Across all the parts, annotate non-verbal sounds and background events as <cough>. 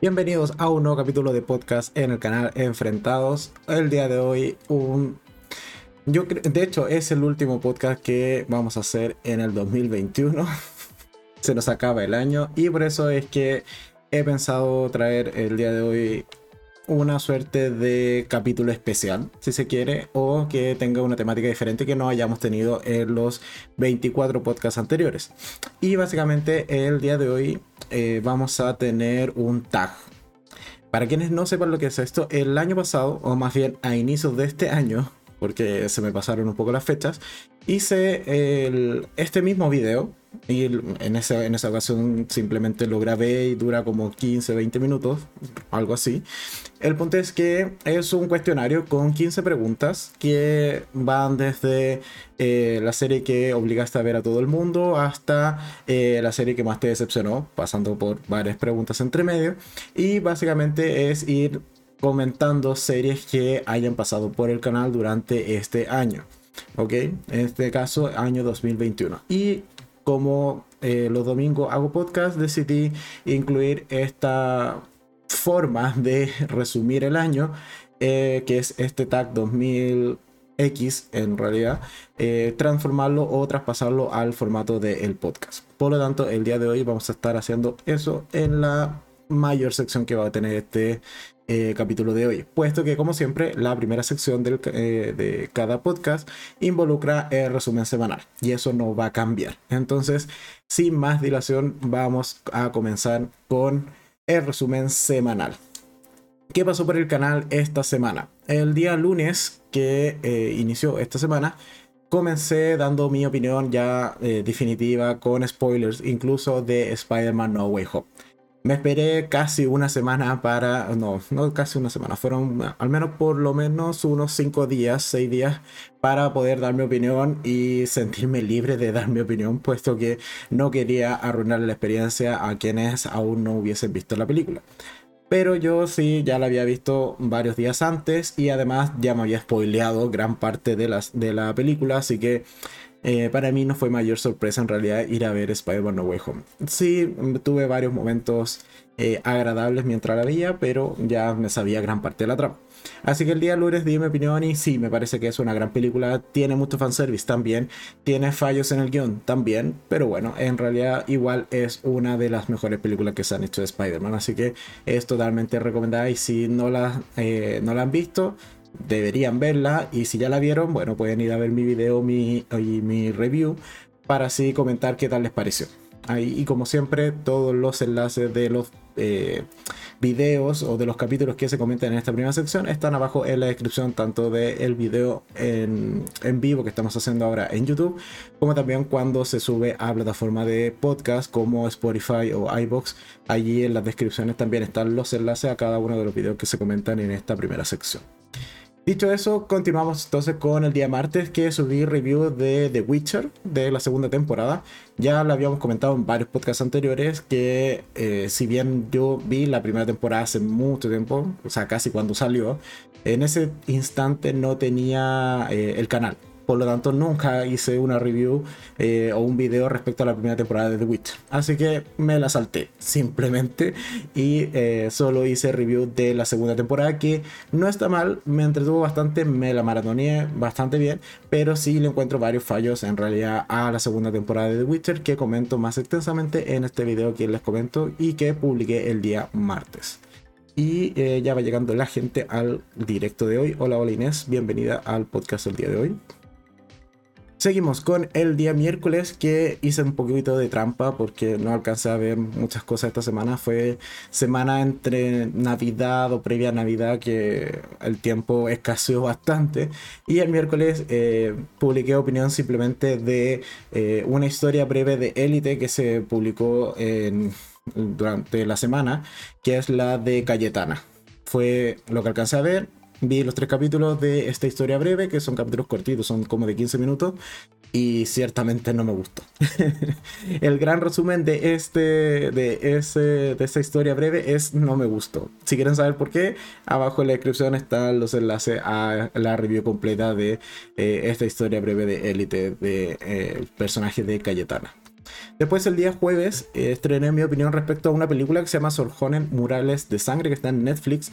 Bienvenidos a un nuevo capítulo de podcast en el canal Enfrentados. El día de hoy un yo de hecho es el último podcast que vamos a hacer en el 2021. <laughs> Se nos acaba el año y por eso es que he pensado traer el día de hoy una suerte de capítulo especial, si se quiere, o que tenga una temática diferente que no hayamos tenido en los 24 podcasts anteriores. Y básicamente el día de hoy eh, vamos a tener un tag. Para quienes no sepan lo que es esto, el año pasado, o más bien a inicios de este año, porque se me pasaron un poco las fechas, hice este mismo video y en esa, en esa ocasión simplemente lo grabé y dura como 15, 20 minutos, algo así. El punto es que es un cuestionario con 15 preguntas que van desde eh, la serie que obligaste a ver a todo el mundo hasta eh, la serie que más te decepcionó, pasando por varias preguntas entre medio. Y básicamente es ir comentando series que hayan pasado por el canal durante este año. ¿Ok? En este caso, año 2021. Y como eh, los domingos hago podcast, decidí incluir esta forma de resumir el año, eh, que es este tag 2000X en realidad, eh, transformarlo o traspasarlo al formato del podcast. Por lo tanto, el día de hoy vamos a estar haciendo eso en la mayor sección que va a tener este eh, capítulo de hoy, puesto que como siempre la primera sección eh, de cada podcast involucra el resumen semanal y eso no va a cambiar. Entonces, sin más dilación, vamos a comenzar con el resumen semanal. ¿Qué pasó por el canal esta semana? El día lunes que eh, inició esta semana, comencé dando mi opinión ya definitiva con spoilers, incluso de Spider-Man No Way Home. Me esperé casi una semana para, no, no casi una semana, fueron al menos por lo menos unos 5 días, 6 días para poder dar mi opinión y sentirme libre de dar mi opinión, puesto que no quería arruinar la experiencia a quienes aún no hubiesen visto la película. Pero yo sí ya la había visto varios días antes y además ya me había spoileado gran parte de, las, de la película, así que eh, para mí no fue mayor sorpresa en realidad ir a ver Spider-Man No Way Home. Sí, tuve varios momentos eh, agradables mientras la veía, pero ya me sabía gran parte de la trama. Así que el día lunes di mi opinión y sí, me parece que es una gran película. Tiene mucho fanservice también, tiene fallos en el guion también, pero bueno, en realidad igual es una de las mejores películas que se han hecho de Spider-Man. Así que es totalmente recomendada y si no la, eh, no la han visto, deberían verla y si ya la vieron, bueno, pueden ir a ver mi video mi, y mi review para así comentar qué tal les pareció. Ahí, y como siempre, todos los enlaces de los eh, videos o de los capítulos que se comentan en esta primera sección están abajo en la descripción, tanto del video en, en, vivo que estamos haciendo ahora en YouTube, como también cuando se sube a plataforma de podcast como Spotify o iBox. Allí en las descripciones también están los enlaces a cada uno de los videos que se comentan en esta primera sección. Dicho eso, continuamos entonces con el día martes que subí review de The Witcher de la segunda temporada. Ya lo habíamos comentado en varios podcasts anteriores que eh, si bien yo vi la primera temporada hace mucho tiempo, o sea, casi cuando salió, en ese instante no tenía eh, el canal. Por lo tanto, nunca hice una review eh, o un video respecto a la primera temporada de The Witcher. Así que me la salté simplemente y eh, solo hice review de la segunda temporada que no está mal, me entretuvo bastante, me la maratoneé bastante bien, pero sí le encuentro varios fallos en realidad a la segunda temporada de The Witcher que comento más extensamente en este video que les comento y que publiqué el día martes. Y eh, ya va llegando la gente al directo de hoy. Hola, hola Inés, bienvenida al podcast del día de hoy. Seguimos con el día miércoles que hice un poquito de trampa porque no alcancé a ver muchas cosas esta semana. Fue semana entre Navidad o previa Navidad que el tiempo escaseó bastante. Y el miércoles eh, publiqué opinión simplemente de eh, una historia breve de Élite que se publicó durante la semana, que es la de Cayetana. Fue lo que alcancé a ver, vi los tres capítulos de esta historia breve, que son capítulos cortitos, son como de 15 minutos, y ciertamente no me gustó. <laughs> el gran resumen de, este, de, ese, de esta historia breve es no me gustó. Si quieren saber por qué, abajo en la descripción están los enlaces a la review completa de eh, esta historia breve de Élite, de eh, personaje de Cayetana. Después el día jueves eh, estrené mi opinión respecto a una película que se llama Sorjonen Murales de Sangre que está en Netflix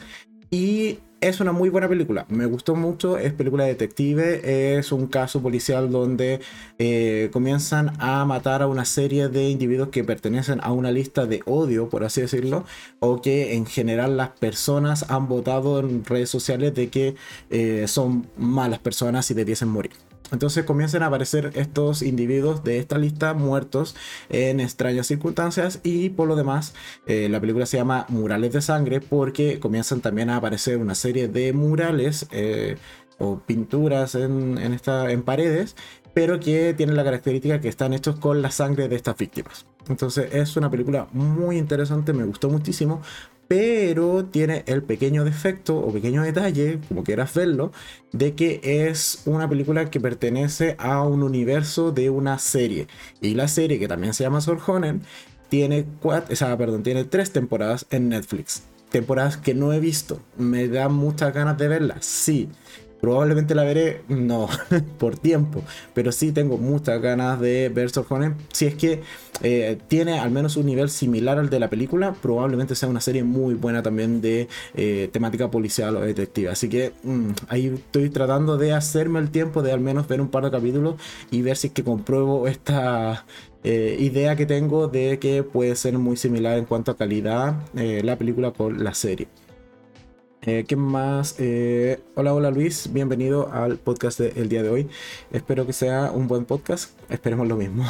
y es una muy buena película, me gustó mucho, es película detective, es un caso policial donde eh, comienzan a matar a una serie de individuos que pertenecen a una lista de odio, por así decirlo, o que en general las personas han votado en redes sociales de que eh, son malas personas y debiesen morir. Entonces comienzan a aparecer estos individuos de esta lista muertos en extrañas circunstancias y por lo demás eh, la película se llama Murales de Sangre porque comienzan también a aparecer una serie de murales eh, o pinturas en, en paredes pero que tienen la característica que están hechos con la sangre de estas víctimas. Entonces es una película muy interesante, me gustó muchísimo pero tiene el pequeño defecto o pequeño detalle, como quieras verlo, de que es una película que pertenece a un universo de una serie. Y la serie, que también se llama Sorjonen, tiene, cuatro, perdón, tiene tres temporadas en Netflix. Temporadas que no he visto. Me da muchas ganas de verlas, sí. Probablemente la veré, no, <laughs> por tiempo, pero sí tengo muchas ganas de ver Sorjonen. Si es que eh, tiene al menos un nivel similar al de la película, probablemente sea una serie muy buena también de eh, temática policial o detective. Así que mm, ahí estoy tratando de hacerme el tiempo de al menos ver un par de capítulos y ver si es que compruebo esta eh, idea que tengo de que puede ser muy similar en cuanto a calidad la película con la serie. Eh, ¿Qué más? Eh, hola, hola Luis, bienvenido al podcast del día de hoy. Espero que sea un buen podcast, esperemos lo mismo.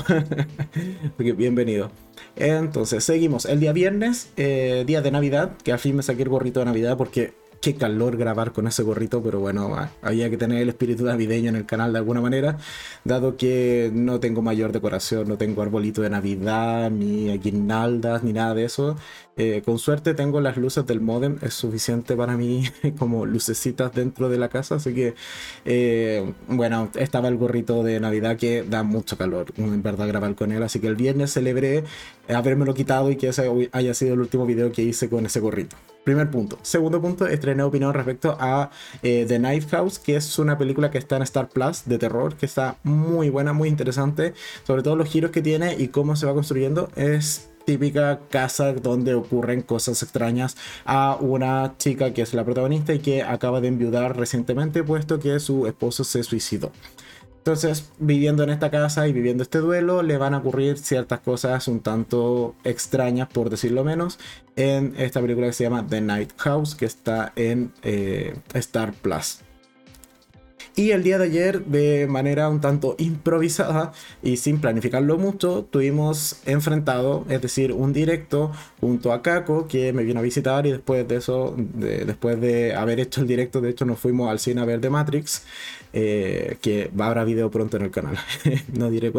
<laughs> bienvenido. Entonces, seguimos. El día viernes, eh, día de Navidad, que al fin me saqué el gorrito de Navidad porque qué calor grabar con ese gorrito, pero bueno, ah, había que tener el espíritu navideño en el canal de alguna manera, dado que no tengo mayor decoración, no tengo arbolito de Navidad, ni guirnaldas, ni nada de eso. Eh, con suerte tengo las luces del modem, es suficiente para mí <laughs> como lucecitas dentro de la casa, así que eh, bueno, estaba el gorrito de Navidad que da mucho calor, en verdad grabar con él, así que el viernes celebré habérmelo quitado y que ese haya sido el último video que hice con ese gorrito. Primer punto. Segundo punto, estrené opinión respecto a eh, The Night House, que es una película que está en Star Plus de terror, que está muy buena, muy interesante, sobre todo los giros que tiene y cómo se va construyendo. Es típica casa donde ocurren cosas extrañas a una chica que es la protagonista y que acaba de enviudar recientemente puesto que su esposo se suicidó. Entonces, viviendo en esta casa y viviendo este duelo, le van a ocurrir ciertas cosas un tanto extrañas, por decirlo menos, en esta película que se llama The Night House, que está en eh, Star Plus. Y el día de ayer, de manera un tanto improvisada y sin planificarlo mucho, tuvimos enfrentado, es decir, un directo junto a Kako, que me vino a visitar y después de eso, después de haber hecho el directo, de hecho nos fuimos al cine a ver The Matrix, eh, que va a haber video pronto en el canal. <laughs> no diré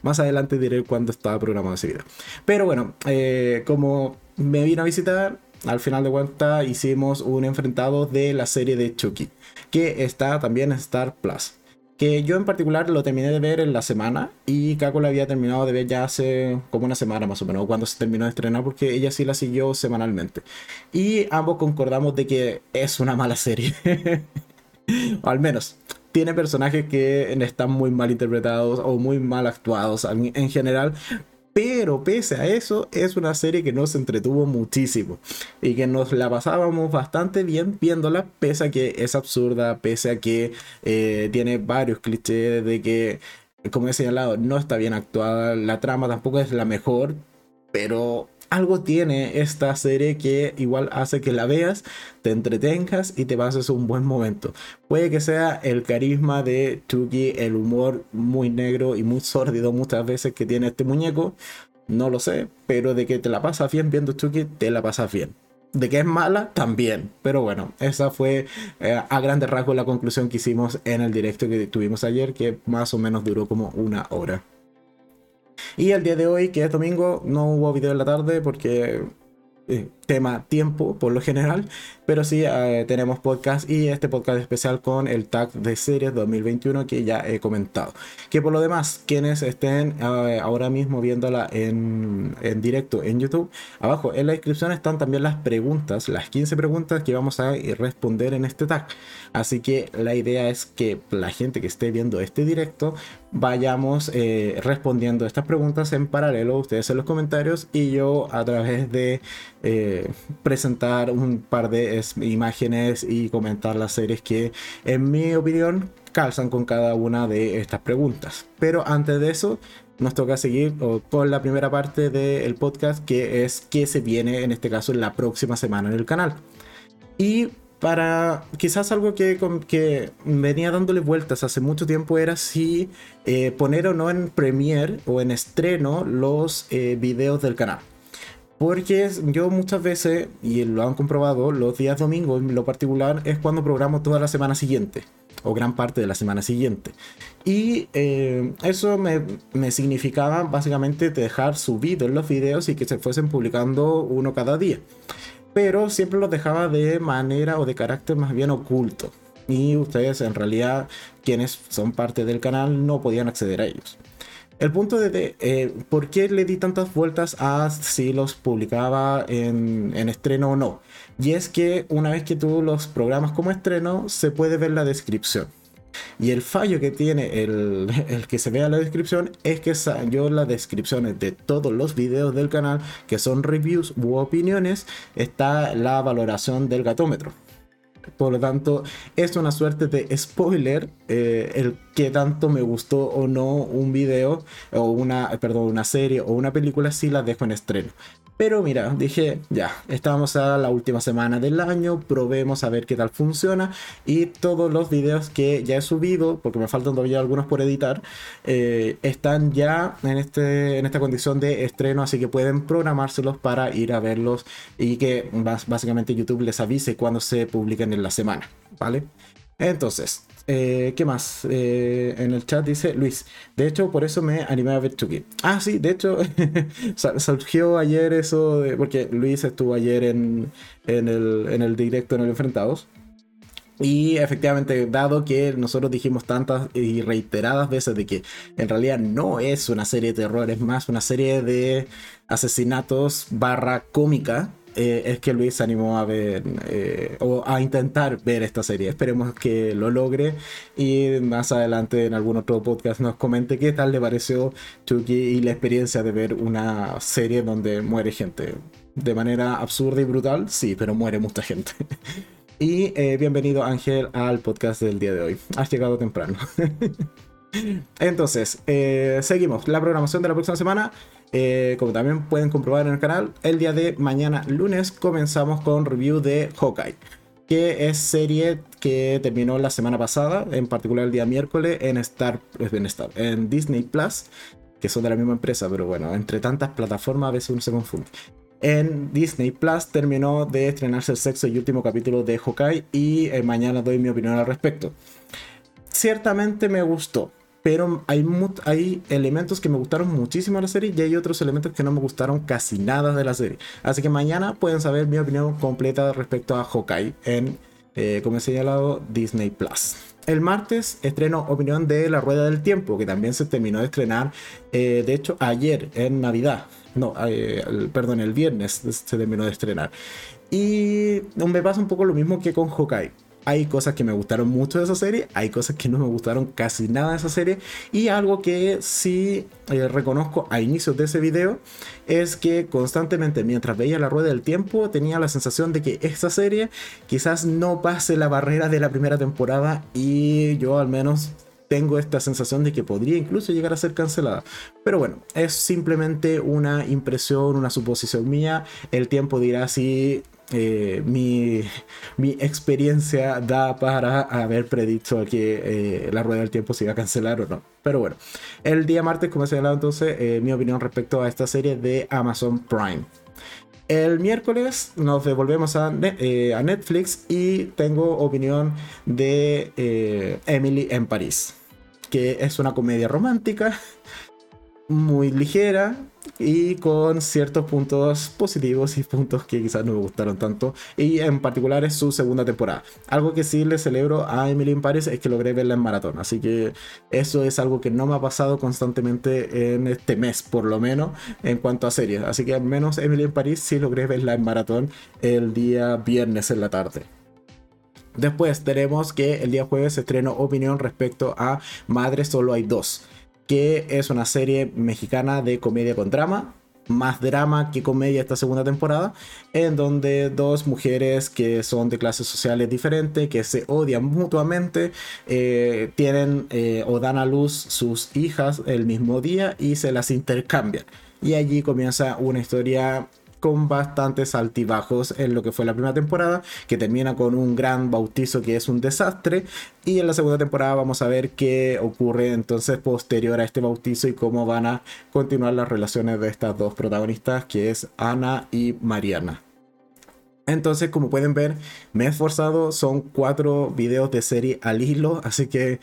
más adelante diré cuándo estaba programado ese video. Pero bueno, eh, como me vino a visitar, al final de cuentas hicimos un enfrentado de la serie de Chucky que está también en Star Plus. Que yo en particular lo terminé de ver en la semana y Kako la había terminado de ver ya hace como una semana más o menos, cuando se terminó de estrenar, porque ella sí la siguió semanalmente. Y ambos concordamos de que es una mala serie. o <laughs> al menos tiene personajes que están muy mal interpretados o muy mal actuados en general, pero pese a eso, es una serie que nos entretuvo muchísimo y que nos la pasábamos bastante bien viéndola, pese a que es absurda, pese a que eh, tiene varios clichés de que, como he señalado, no está bien actuada, la trama tampoco es la mejor, pero algo tiene esta serie que igual hace que la veas, te entretengas y te pases un buen momento. Puede que sea el carisma de Chucky, el humor muy negro y muy sórdido muchas veces que tiene este muñeco, no lo sé, pero de que te la pasas bien viendo Chucky, te la pasas bien. De que es mala, también. Pero bueno, esa fue eh, a grandes rasgos la conclusión que hicimos en el directo que tuvimos ayer, que más o menos duró como una hora. Y el día de hoy, que es domingo, no hubo video en la tarde porque eh, tema tiempo por lo general, pero sí eh, tenemos podcast y este podcast especial con el tag de series 2021 que ya he comentado. Que por lo demás, quienes estén eh, ahora mismo viéndola en, en, directo en YouTube, abajo en la descripción están también las preguntas, las 15 preguntas que vamos a responder en este tag. Así que la idea es que la gente que esté viendo este directo vayamos eh, respondiendo estas preguntas en paralelo, ustedes en los comentarios y yo a través de presentar un par de imágenes y comentar las series que en mi opinión calzan con cada una de estas preguntas. Pero antes de eso, nos toca seguir con la primera parte del podcast que es que se viene en este caso en la próxima semana en el canal. Y para quizás algo que, que venía dándole vueltas hace mucho tiempo era si eh, poner o no en Premiere o en estreno los eh, videos del canal. Porque yo muchas veces, y lo han comprobado, los días domingos en lo particular es cuando programo toda la semana siguiente, o gran parte de la semana siguiente. Y eh, eso me, me, significaba básicamente dejar subidos los videos y que se fuesen publicando uno cada día pero siempre los dejaba de manera o de carácter más bien oculto. Y ustedes en realidad, quienes son parte del canal, no podían acceder a ellos. El punto de, eh, por qué le di tantas vueltas a si los publicaba en, en, estreno o no. Y es que una vez que tú los programas como estreno, se puede ver la descripción. Y el fallo que tiene el, <laughs> el, que se vea la descripción es que yo las descripciones de todos los videos del canal, que son reviews u opiniones, está la valoración del gatómetro. Por lo tanto, es una suerte de spoiler eh, el que tanto me gustó o no un video o una, perdón, una serie o una película si la dejo en estreno. Pero mira, dije, ya, estamos a la última semana del año, probemos a ver qué tal funciona. Y todos los videos que ya he subido, porque me faltan todavía algunos por editar, eh, están ya en, este, en esta condición de estreno, así que pueden programárselos para ir a verlos y que básicamente YouTube les avise cuando se publiquen en la semana, ¿vale? Entonces, eh, ¿Qué más? Eh, en el chat dice Luis. De hecho, por eso me animé a ver Chucky. Ah, sí, de hecho, <laughs> surgió ayer eso de. Porque Luis estuvo ayer en, en, el, en el directo en el Enfrentados. Y efectivamente, dado que nosotros dijimos tantas y reiteradas veces de que en realidad no es una serie de terror, es más una serie de asesinatos barra cómica, eh, es que Luis animó a ver eh, o a intentar ver esta serie. Esperemos que lo logre y más adelante en algún otro podcast nos comente qué tal le pareció Chucky y la experiencia de ver una serie donde muere gente. De manera absurda y brutal, sí, pero muere mucha gente. <laughs> y eh, bienvenido Ángel al podcast del día de hoy. Has llegado temprano. <laughs> Entonces, seguimos. La programación de la próxima semana eh, como también pueden comprobar en el canal, el día de mañana lunes comenzamos con review de Hawkeye, que es serie que terminó la semana pasada, en particular el día miércoles en Star, en, Star, en Disney Plus, que son de la misma empresa, pero bueno, entre tantas plataformas a veces uno se confunde. En Disney Plus terminó de estrenarse el sexto y último capítulo de Hawkeye y eh, mañana doy mi opinión al respecto. Ciertamente me gustó pero hay, hay elementos que me gustaron muchísimo de la serie y hay otros elementos que no me gustaron casi nada de la serie. Así que mañana pueden saber mi opinión completa respecto a Hawkeye en, eh, como he señalado, Disney Plus. El martes estreno opinión de La Rueda del Tiempo, que también se terminó de estrenar, eh, de hecho, ayer en Navidad. No, eh, perdón, el viernes se terminó de estrenar. Y me pasa un poco lo mismo que con Hawkeye hay cosas que me gustaron mucho de esa serie, hay cosas que no me gustaron casi nada de esa serie y algo que sí eh, reconozco a inicios de ese video es que constantemente mientras veía la rueda del tiempo tenía la sensación de que esta serie quizás no pase la barrera de la primera temporada y yo al menos tengo esta sensación de que podría incluso llegar a ser cancelada. Pero bueno, es simplemente una impresión, una suposición mía. El tiempo dirá si eh, mi, experiencia da para haber predicho que eh, la rueda del tiempo se iba a cancelar o no. Pero bueno, el día martes, como he señalado entonces, eh, mi opinión respecto a esta serie de Amazon Prime. El miércoles nos devolvemos a Netflix y tengo opinión de Emily en París, que es una comedia romántica muy ligera y con ciertos puntos positivos y puntos que quizás no me gustaron tanto. Y en particular es su segunda temporada. Algo que sí le celebro a Emily in Paris es que logré verla en maratón. Así que eso es algo que no me ha pasado constantemente en este mes, por lo menos en cuanto a series. Así que al menos Emily in Paris sí logré verla en maratón el día viernes en la tarde. Después tenemos que el día jueves se estrenó opinión respecto a Madre Solo hay dos que es una serie mexicana de comedia con drama, más drama que comedia esta segunda temporada, en donde dos mujeres que son de clases sociales diferentes, que se odian mutuamente, eh, tienen eh, o dan a luz sus hijas el mismo día y se las intercambian. Y allí comienza una historia con bastantes altibajos en lo que fue la primera temporada, que termina con un gran bautizo que es un desastre. Y en la segunda temporada vamos a ver qué ocurre entonces posterior a este bautizo y cómo van a continuar las relaciones de estas dos protagonistas, que es Ana y Mariana. Entonces, como pueden ver, me he esforzado, son cuatro videos de serie al hilo, así que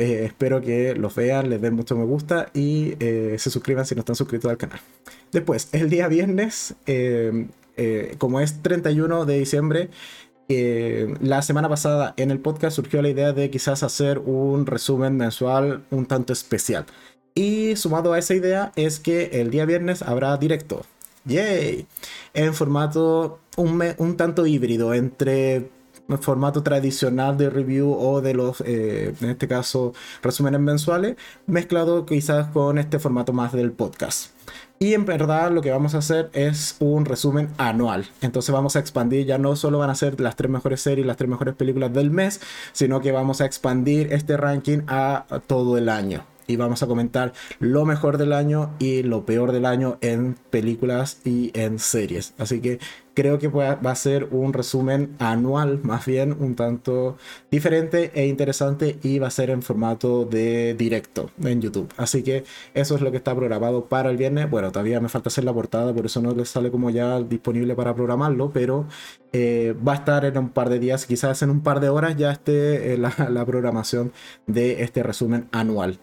eh, espero que los vean, les den mucho me gusta y eh, se suscriban si no están suscritos al canal. Después, el día viernes, eh, como es 31 de diciembre, la semana pasada en el podcast surgió la idea de quizás hacer un resumen mensual un tanto especial. Y sumado a esa idea es que el día viernes habrá directo. ¡Yay! En formato un, un tanto híbrido entre formato tradicional de review o de los, eh, en este caso, resúmenes mensuales, mezclado quizás con este formato más del podcast. Y en verdad lo que vamos a hacer es un resumen anual. Entonces vamos a expandir, ya no solo van a ser las tres mejores series, las tres mejores películas del mes, sino que vamos a expandir este ranking a todo el año y vamos a comentar lo mejor del año y lo peor del año en películas y en series. Así que creo que va a ser un resumen anual, más bien un tanto diferente e interesante y va a ser en formato de directo en YouTube. Así que eso es lo que está programado para el viernes. Bueno, todavía me falta hacer la portada, por eso no les sale como ya disponible para programarlo, pero eh, va a estar en un par de días, quizás en un par de horas ya esté eh, la programación de este resumen anual.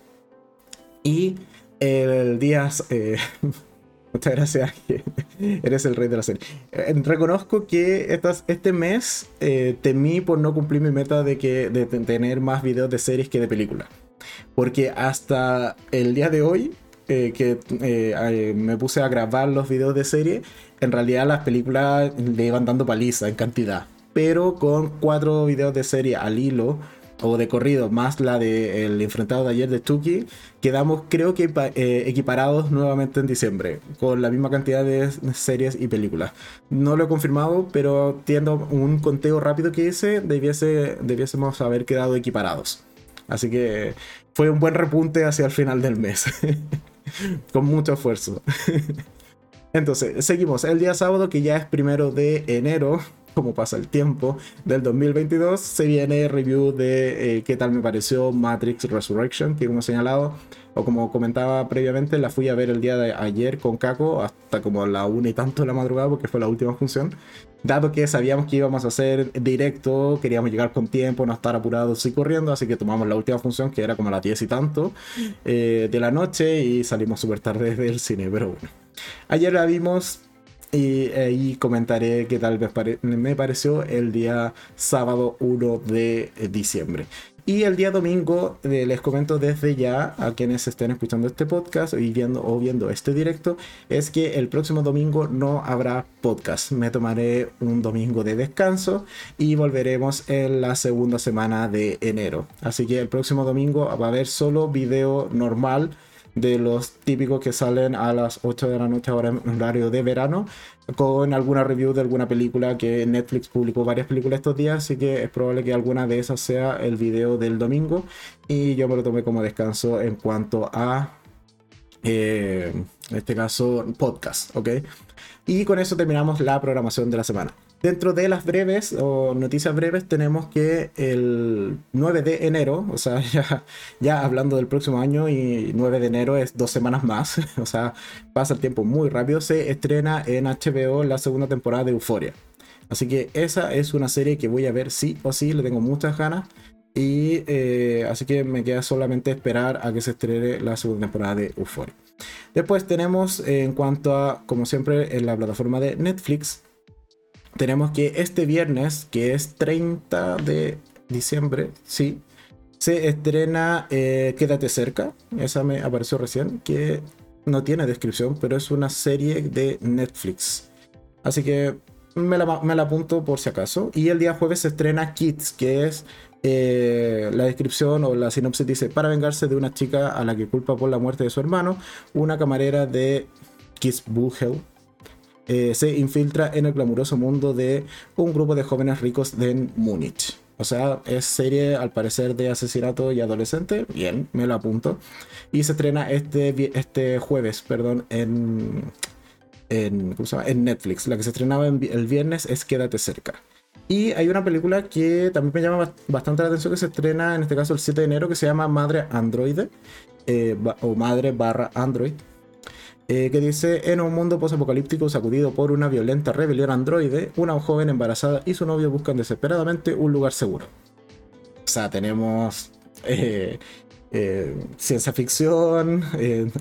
Y el día... Eh, <laughs> muchas gracias, <laughs> eres el rey de la serie. Eh, reconozco que este mes eh, temí por no cumplir mi meta de, que, de tener más videos de series que de películas. Porque hasta el día de hoy, que me puse a grabar los videos de serie, en realidad las películas le iban dando paliza en cantidad. Pero con cuatro videos de serie al hilo, o de corrido, más la del enfrentado de ayer de Tuki, quedamos creo que eh, equiparados nuevamente en diciembre, con la misma cantidad de series y películas. No lo he confirmado, pero tiendo un conteo rápido que hice, debiese, debiésemos haber quedado equiparados. Así que fue un buen repunte hacia el final del mes, <laughs> con mucho esfuerzo. <laughs> Entonces, seguimos. El día sábado, que ya es primero de enero, como pasa el tiempo, del 2022, se viene review de eh, qué tal me pareció Matrix Resurrection, que como señalado, o como comentaba previamente, la fui a ver el día de ayer con Caco, hasta como la una y tanto de la madrugada, porque fue la última función. Dado que sabíamos que íbamos a hacer directo, queríamos llegar con tiempo, no estar apurados y corriendo, así que tomamos la última función, que era como a las 10 y tanto eh, de la noche, y salimos súper tarde del cine, pero bueno. Ayer la vimos, y ahí comentaré qué tal me, pareció el día sábado 1 de diciembre. Y el día domingo eh, les comento desde ya a quienes estén escuchando este podcast y viendo, o viendo este directo, es que el próximo domingo no habrá podcast. Me tomaré un domingo de descanso y volveremos en la segunda semana de enero. Así que el próximo domingo va a haber solo video normal de los típicos que salen a las 8 de la noche ahora en horario de verano, con alguna review de alguna película que Netflix publicó varias películas estos días, así que es probable que alguna de esas sea el video del domingo y yo me lo tomé como descanso en cuanto a, eh, en este caso, podcast, ¿ok? Y con eso terminamos la programación de la semana. Dentro de las breves o noticias breves tenemos que el 9 de enero, o sea, <laughs> ya, ya hablando del próximo año y 9 de enero es dos semanas más, <laughs> o sea, pasa el tiempo muy rápido, se estrena en HBO la segunda temporada de Euforia. Así que esa es una serie que voy a ver sí o sí, le tengo muchas ganas. Y eh, así que me queda solamente esperar a que se estrene la segunda temporada de Euphoria. Después tenemos en cuanto a, como siempre, en la plataforma de Netflix, tenemos que este viernes, que es 30 de diciembre, sí, se estrena eh, Quédate cerca. Esa me apareció recién, que no tiene descripción, pero es una serie de Netflix. Así que me la, me la apunto por si acaso. Y el día jueves se estrena Kids, que es eh, la descripción o la sinopsis dice, para vengarse de una chica a la que culpa por la muerte de su hermano, una camarera de Kitzbühel eh, se infiltra en el glamuroso mundo de un grupo de jóvenes ricos de Múnich. O sea, es serie al parecer de asesinato y adolescente. Bien, me lo apunto. Y se estrena este, este jueves, perdón, en, en, Netflix. La que se estrenaba el viernes es Quédate cerca. Y hay una película que también me llama bastante la atención que se estrena en este caso el 7 de enero que se llama Madre Android eh, o Madre barra Android. Eh, que dice, en un mundo posapocalíptico sacudido por una violenta rebelión androide, una joven embarazada y su novio buscan desesperadamente un lugar seguro. O sea, tenemos eh, ciencia ficción,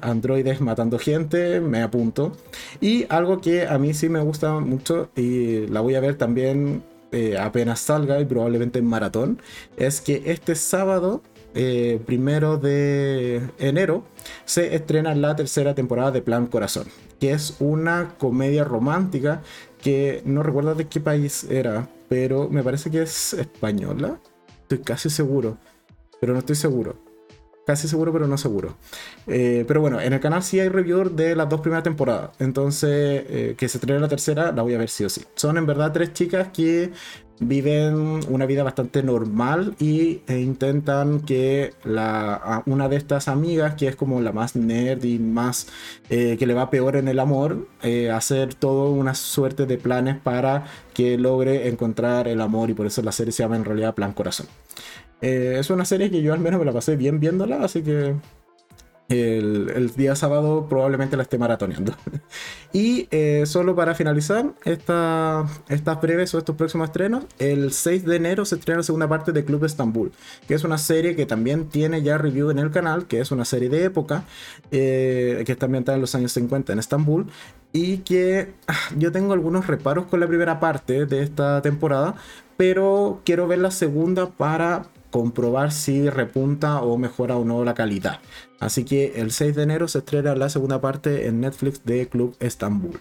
androides matando gente, me apunto. Y algo que a mí sí me gusta mucho y la voy a ver también eh, apenas salga y probablemente en maratón, es que este sábado, eh, primero de enero, se estrena la tercera temporada de Plan Corazón, que es una comedia romántica que no recuerdo de qué país era, pero me parece que es española. Estoy casi seguro, pero no estoy seguro. Casi seguro, pero no seguro. Eh, pero bueno, en el canal sí hay review de las dos primeras temporadas. Entonces, eh, que se estrene la tercera, la voy a ver sí o sí. Son en verdad tres chicas que viven una vida bastante normal y e intentan que una de estas amigas, que es como la más nerd y más eh, que le va peor en el amor, hacer todo una suerte de planes para que logre encontrar el amor y por eso la serie se llama en realidad Plan Corazón. Eh, es una serie que yo al menos me la pasé bien viéndola, así que el, día sábado probablemente la esté maratoneando. <laughs> y eh, solo para finalizar esta, estas breves o estos próximos estrenos, el 6 de enero se estrena la segunda parte de Club Estambul, que es una serie que también tiene ya review en el canal, que es una serie de época, eh, que está ambientada en los años 50 en Estambul. Y que ah, yo tengo algunos reparos con la primera parte de esta temporada, pero quiero ver la segunda para comprobar si repunta o mejora o no la calidad. Así que el 6 de enero se estrena la segunda parte en Netflix de Club Estambul.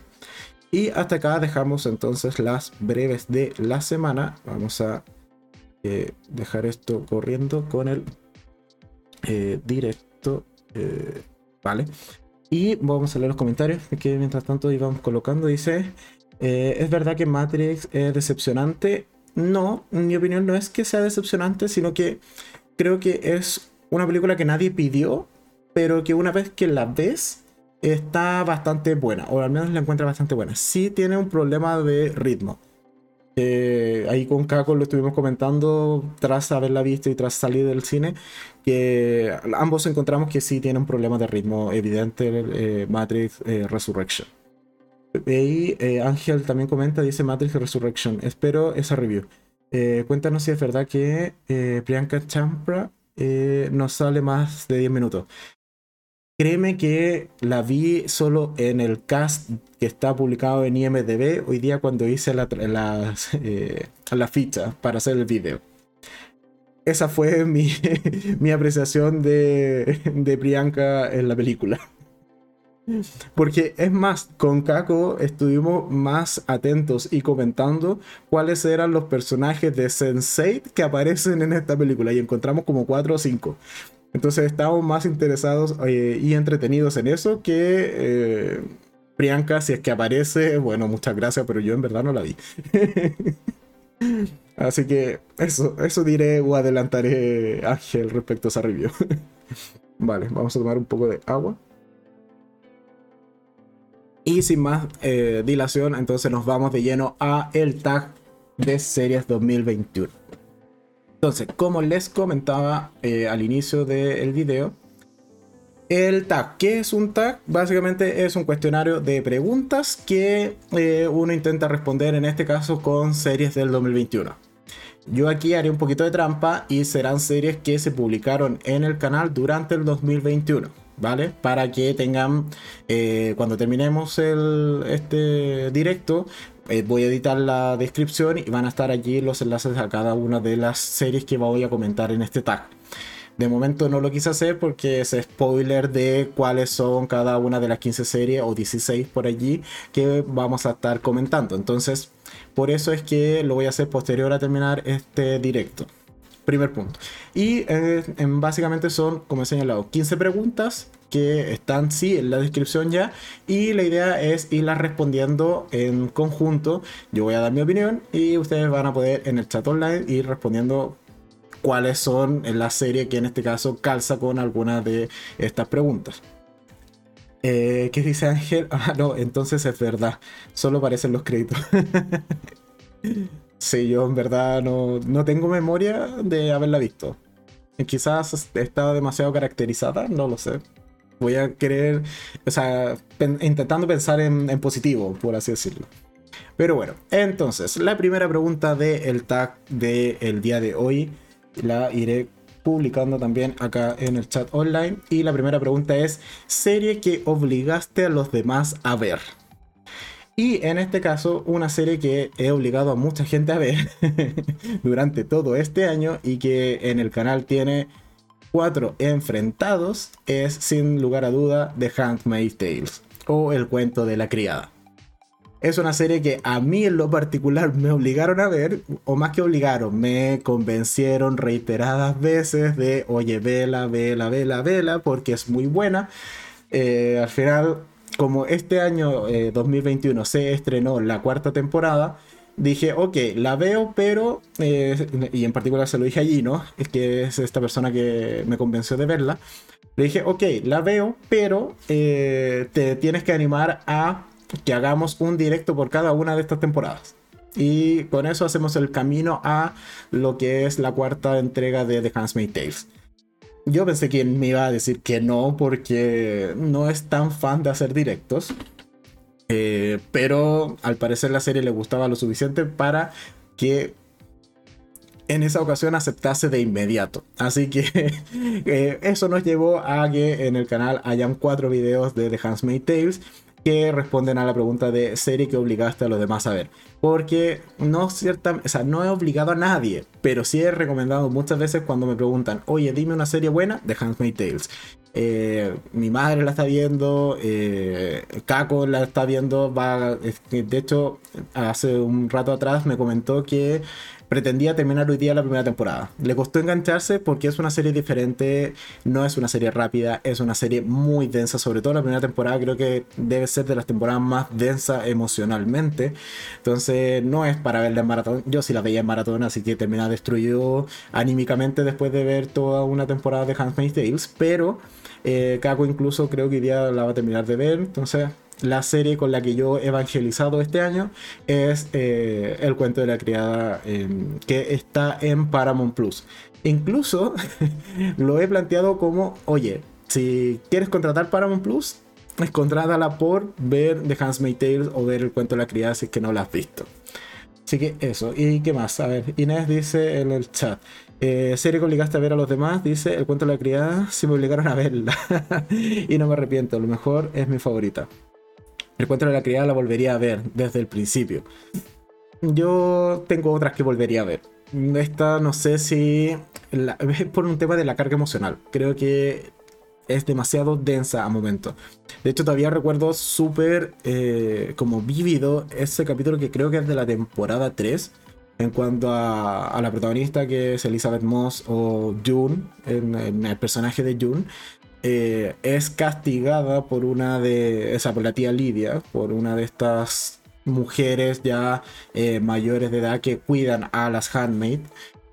Y hasta acá dejamos entonces las breves de la semana. Vamos a eh, dejar esto corriendo con el eh, directo. Eh, vale. Y vamos a leer los comentarios que mientras tanto íbamos colocando. Dice, es verdad que Matrix es decepcionante no, mi opinión no es que sea decepcionante, sino que creo que es una película que nadie pidió, pero que una vez que la ves está bastante buena, o al menos la encuentra bastante buena. Sí tiene un problema de ritmo. Eh, ahí con Caco lo estuvimos comentando tras haberla visto y tras salir del cine, que ambos encontramos que sí tiene un problema de ritmo evidente eh, Matrix eh, Resurrection. Y eh, Ángel también comenta, dice Matrix Resurrection. Espero esa review. Eh, cuéntanos si es verdad que eh, Priyanka Champra nos sale más de 10 minutos. Créeme que la vi solo en el cast que está publicado en IMDB hoy día cuando hice la, <laughs> la ficha para hacer el video. Esa fue mi, <laughs> mi apreciación de, de Priyanka en la película. Porque es más, con Kako estuvimos más atentos y comentando cuáles eran los personajes de Sensei que aparecen en esta película y encontramos como 4 o 5. Entonces estábamos más interesados eh, y entretenidos en eso que eh, Priyanka, si es que aparece, bueno, muchas gracias, pero yo en verdad no la vi. <laughs> Así que eso, eso diré o adelantaré Ángel respecto a esa review. <laughs> vale, vamos a tomar un poco de agua. Y sin más eh, dilación, entonces nos vamos de lleno a el tag de series 2021. Entonces, como les comentaba eh, al inicio del video, el tag, ¿qué es un tag? Básicamente es un cuestionario de preguntas que eh, uno intenta responder en este caso con series del 2021. Yo aquí haré un poquito de trampa y serán series que se publicaron en el canal durante el 2021. ¿Vale? Para que tengan, eh, cuando terminemos el, este directo, eh, voy a editar la descripción y van a estar allí los enlaces a cada una de las series que voy a comentar en este tag. De momento no lo quise hacer porque es spoiler de cuáles son cada una de las 15 series o 16 por allí que vamos a estar comentando. Entonces, por eso es que lo voy a hacer posterior a terminar este directo. Primer punto. Y eh, básicamente son, como he señalado, 15 preguntas que están sí en la descripción ya y la idea es irlas respondiendo en conjunto. Yo voy a dar mi opinión y ustedes van a poder en el chat online ir respondiendo cuáles son en la serie que en este caso calza con algunas de estas preguntas. Eh, ¿Qué dice Ángel? <laughs> Ah, no, entonces es verdad. Solo aparecen los créditos. <laughs> sí, yo en verdad no, no tengo memoria de haberla visto. Quizás estaba demasiado caracterizada, no lo sé. Voy a querer, o sea, intentando pensar en, positivo, por así decirlo. Pero bueno, entonces, la primera pregunta del tag del día de hoy la iré publicando también acá en el chat online. Y la primera pregunta es, serie que obligaste a los demás a ver. Y en este caso, una serie que he obligado a mucha gente a ver <laughs> durante todo este año y que en el canal tiene cuatro enfrentados es sin lugar a duda The Handmaid's Tales o El cuento de la criada es una serie que a mí en lo particular me obligaron a ver, o más que obligaron, me convencieron reiteradas veces de, oye, vela, vela, vela, vela, porque es muy buena. Eh, al final, como este año 2021 eh, se estrenó la cuarta temporada, dije, ok, la veo, pero, eh, y en particular se lo dije allí, ¿no? Es que es esta persona que me convenció de verla. Le dije, ok, la veo, pero te tienes que animar a que hagamos un directo por cada una de estas temporadas. Y con eso hacemos el camino a lo que es la cuarta entrega de The Handmaid's Tales. Yo pensé que me iba a decir que no porque no es tan fan de hacer directos. Eh, pero al parecer la serie le gustaba lo suficiente para que en esa ocasión aceptase de inmediato. Así que <laughs> eh, eso nos llevó a que en el canal hayan cuatro videos de The Handmaid's Tales que responden a la pregunta de serie que obligaste a los demás a ver. Porque no, cierta, o sea, no he obligado a nadie, pero sí he recomendado muchas veces cuando me preguntan, oye, dime una serie buena de Handmaid's Tales. Eh, mi madre la está viendo, eh, la está viendo, va, de hecho, hace un rato atrás me comentó que pretendía terminar hoy día la primera temporada. Le costó engancharse porque es una serie diferente, no es una serie rápida, es una serie muy densa, sobre todo la primera temporada creo que debe ser de las temporadas más densas emocionalmente. Entonces no es para verla en maratón, yo sí la veía en maratón, así que termina destruido anímicamente después de ver toda una temporada de Handmaid's Tales, pero eh, Kako incluso creo que hoy día la va a terminar de ver, entonces la serie con la que yo he evangelizado este año es eh, El cuento de la criada em, que está en Paramount Plus. Incluso <laughs> lo he planteado como, oye, si quieres contratar Paramount Plus, contrátala por ver The Handmaid's Tales o ver El cuento de la criada si es que no la has visto. Así que eso. ¿Y qué más? A ver, Inés dice en el chat. Eh, serie que obligaste a ver a los demás, dice El cuento de la criada, si me obligaron a verla. <laughs> y no me arrepiento, lo mejor es mi favorita. El cuento de la criada la volvería a ver desde el principio. Yo tengo otras que volvería a ver. Esta no sé si <laughs> es por un tema de la carga emocional. Creo que es demasiado densa a momentos. De hecho, todavía recuerdo súper eh, como vívido ese capítulo que creo que es de la temporada 3. En cuanto a, la protagonista que es Elizabeth Moss o June, en el personaje de June, eh, es castigada por una de, esa por la tía Lidia, por una de estas mujeres ya eh, mayores de edad que cuidan a las handmaids.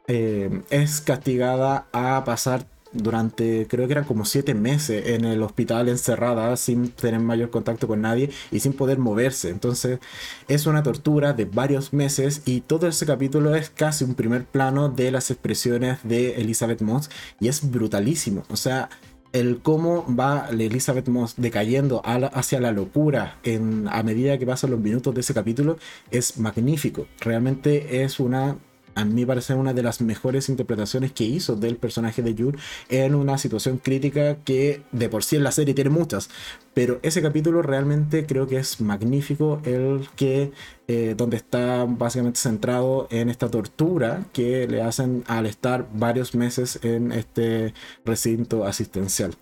Eh, es castigada a pasar durante creo que eran como siete meses en el hospital encerrada sin tener mayor contacto con nadie y sin poder moverse. Entonces es una tortura de varios meses y todo ese capítulo es casi un primer plano de las expresiones de Elizabeth Moss y es brutalísimo. O sea, el cómo va Elizabeth Moss decayendo hacia la locura en, a medida que pasan los minutos de ese capítulo es magnífico. Realmente es una a mí parece una de las mejores interpretaciones que hizo del personaje de Yur en una situación crítica que de por sí en la serie tiene muchas, pero ese capítulo realmente creo que es magnífico el que eh, donde está básicamente centrado en esta tortura que le hacen al estar varios meses en este recinto asistencial.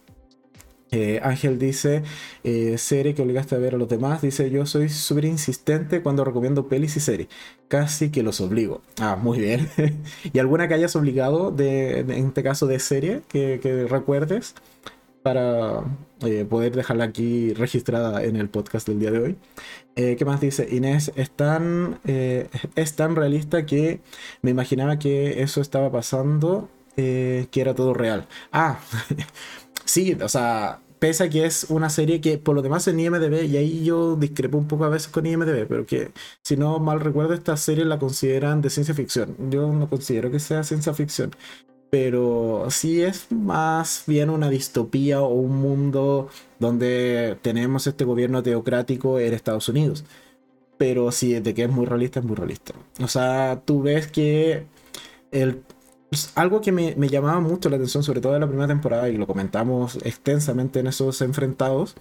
Eh, Ángel dice, eh, serie que obligaste a ver a los demás. Dice, yo soy súper insistente cuando recomiendo pelis y series. Casi que los obligo. Ah, muy bien. <laughs> ¿Y alguna que hayas obligado, de, en este caso de serie, que, recuerdes? Para eh, poder dejarla aquí registrada en el podcast del día de hoy. ¿Qué más dice? Inés, es tan, es tan realista que me imaginaba que eso estaba pasando, que era todo real. Ah, <laughs> sí, o sea, pese a que es una serie que por lo demás en IMDB, y ahí yo discrepo un poco a veces con IMDB, pero que si no mal recuerdo, esta serie la consideran de ciencia ficción. Yo no considero que sea ciencia ficción, pero sí es más bien una distopía o un mundo donde tenemos este gobierno teocrático en Estados Unidos. Pero sí, de que es muy realista, es muy realista. O sea, tú ves que el algo que me, llamaba mucho la atención, sobre todo en la primera temporada, y lo comentamos extensamente en esos enfrentados,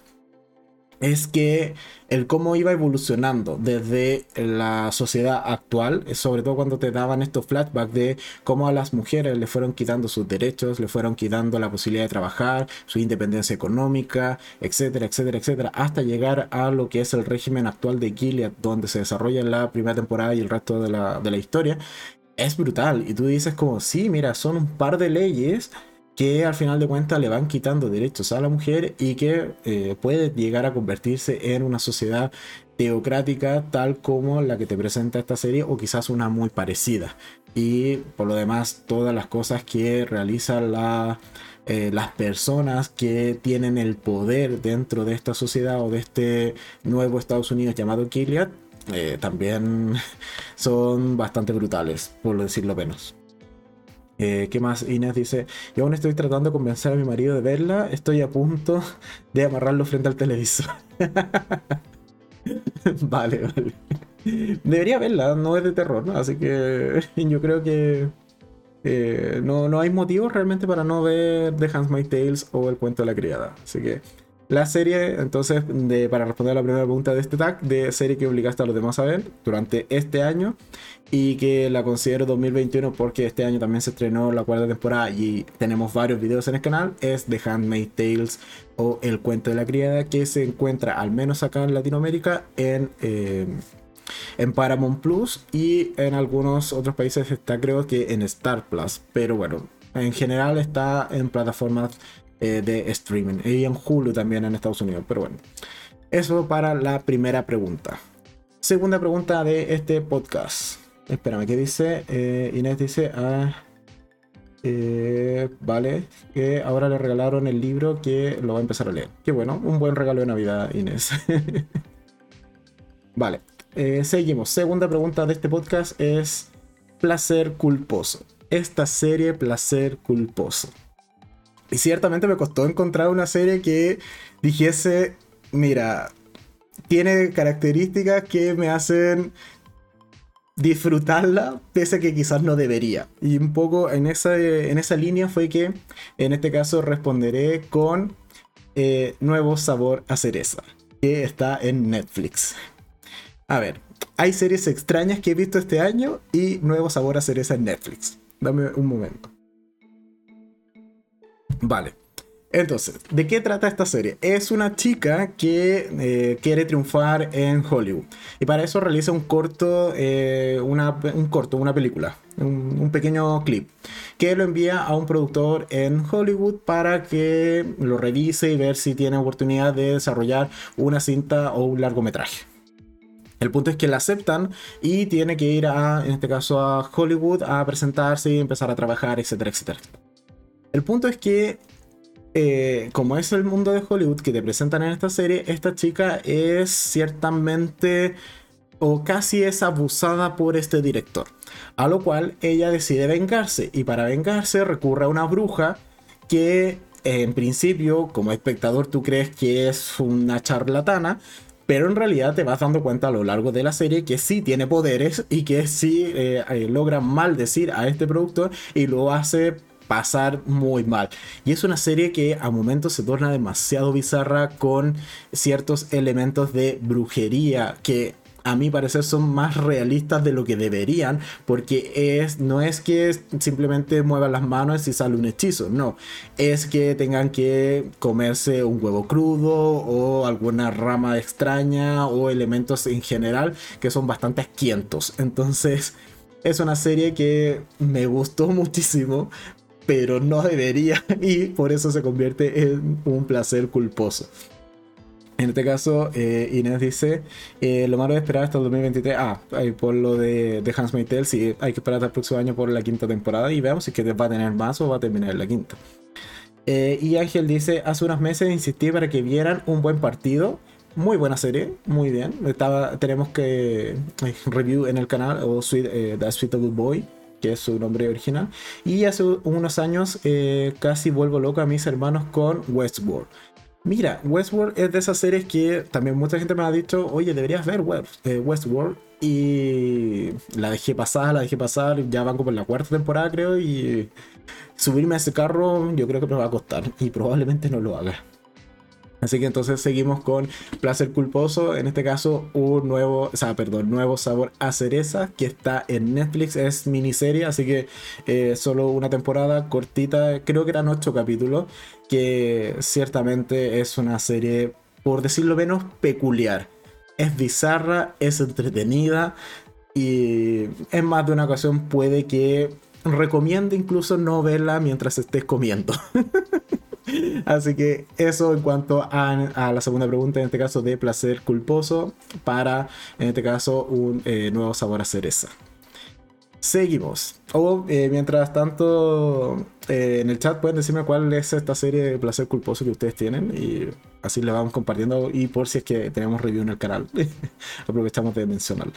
es que el cómo iba evolucionando desde la sociedad actual, sobre todo cuando te daban estos flashbacks de cómo a las mujeres le fueron quitando sus derechos, le fueron quitando la posibilidad de trabajar, su independencia económica, etcétera, etcétera, etcétera, hasta llegar a lo que es el régimen actual de Gilead, donde se desarrolla la primera temporada y el resto de la, de la historia, es brutal. Y tú dices como, sí, mira, son un par de leyes que al final de cuentas le van quitando derechos a la mujer y que eh, puede llegar a convertirse en una sociedad teocrática tal como la que te presenta esta serie o quizás una muy parecida. Y por lo demás, todas las cosas que realizan eh, las personas que tienen el poder dentro de esta sociedad o de este nuevo Estados Unidos llamado Gilead eh, también <laughs> son bastante brutales, por decirlo menos. Eh, ¿Qué más? Inés dice, yo aún estoy tratando de convencer a mi marido de verla, estoy a punto de amarrarlo frente al televisor. <laughs> vale, vale. Debería verla, no es de terror, ¿no? así que yo creo que eh, no, no hay motivos realmente para no ver The Handmaid's Tales o El cuento de la criada. Así que la serie, entonces, de, para responder a la primera pregunta de este tag, de serie que obligaste a los demás a ver durante este año y que la considero 2021 porque este año también se estrenó la cuarta temporada y tenemos varios videos en el canal, es The Handmaid's Tales o El cuento de la criada que se encuentra al menos acá en Latinoamérica en... Eh, en Paramount Plus y en algunos otros países está creo que en Star Plus, pero bueno, en general está en plataformas eh, de streaming. Y en Hulu también en Estados Unidos. Pero bueno, eso para la primera pregunta. Segunda pregunta de este podcast. Espérame, ¿qué dice? Eh, Inés dice, ah, eh, vale, que ahora le regalaron el libro que lo va a empezar a leer. Qué bueno, un buen regalo de Navidad, Inés. <laughs> vale, seguimos. Segunda pregunta de este podcast es placer culposo. Esta serie, placer culposo. Y ciertamente me costó encontrar una serie que dijese, mira, tiene características que me hacen disfrutarla, pese a que quizás no debería. Y un poco en esa, en esa línea fue que en este caso responderé con eh, Nuevo Sabor a Cereza, que está en Netflix. A ver, hay series extrañas que he visto este año y Nuevo Sabor a Cereza en Netflix. Dame un momento. Vale. Entonces, ¿de qué trata esta serie? Es una chica que eh, quiere triunfar en Hollywood y para eso realiza un corto, eh, una, un corto, una película, un, pequeño clip que lo envía a un productor en Hollywood para que lo revise y ver si tiene oportunidad de desarrollar una cinta o un largometraje. El punto es que la aceptan y tiene que ir a, en este caso, a Hollywood a presentarse y empezar a trabajar, etcétera, etcétera. El punto es que, eh, como es el mundo de Hollywood que te presentan en esta serie, esta chica es ciertamente o casi es abusada por este director. A lo cual ella decide vengarse y para vengarse recurre a una bruja que en principio como espectador tú crees que es una charlatana, pero en realidad te vas dando cuenta a lo largo de la serie que sí tiene poderes y que sí eh, eh, logra maldecir a este productor y lo hace pasar muy mal. Y es una serie que a momentos se torna demasiado bizarra con ciertos elementos de brujería que a mi parecer son más realistas de lo que deberían, porque es, no es que simplemente muevan las manos y sale un hechizo, no, es que tengan que comerse un huevo crudo o alguna rama extraña o elementos en general que son bastante asquientos. Entonces, es una serie que me gustó <laughs> muchísimo, pero no debería <laughs> y por eso se convierte en un placer culposo. En este caso, eh, Inés dice, eh, lo malo es esperar hasta el 2023. Ah, por lo de, de Hans Tale, sí, hay que esperar hasta el próximo año por la quinta temporada y veamos si que va a tener más o va a terminar la quinta. Eh, y Ángel dice, hace unos meses insistí para que vieran un buen partido. Muy buena serie, muy bien. Estaba, tenemos que review en el canal, o Sweet, The Sweet Good Boy, que es su nombre original. Y hace unos años casi vuelvo loco a mis hermanos con Westworld. Mira, Westworld es de esas series que también mucha gente me ha dicho, oye, deberías ver eh, Westworld. Y la dejé pasar, la dejé pasar, ya van como en la cuarta temporada creo, y subirme a ese carro yo creo que me va a costar y probablemente no lo haga. Así que entonces seguimos con Placer Culposo, en este caso un nuevo, o sea, perdón, nuevo sabor a cereza que está en Netflix, es miniserie, así que eh, solo una temporada cortita, creo que eran ocho capítulos, que ciertamente es una serie, por decirlo menos, peculiar. Es bizarra, es entretenida y en más de una ocasión puede que recomiende incluso no verla mientras estés comiendo. <laughs> Así que eso en cuanto a, la segunda pregunta, en este caso de placer culposo, para en este caso un eh, nuevo sabor a cereza. Seguimos. O eh, mientras tanto, eh, en el chat pueden decirme cuál es esta serie de placer culposo que ustedes tienen y así le vamos compartiendo y por si es que tenemos review en el canal. <laughs> Aprovechamos de mencionarlo.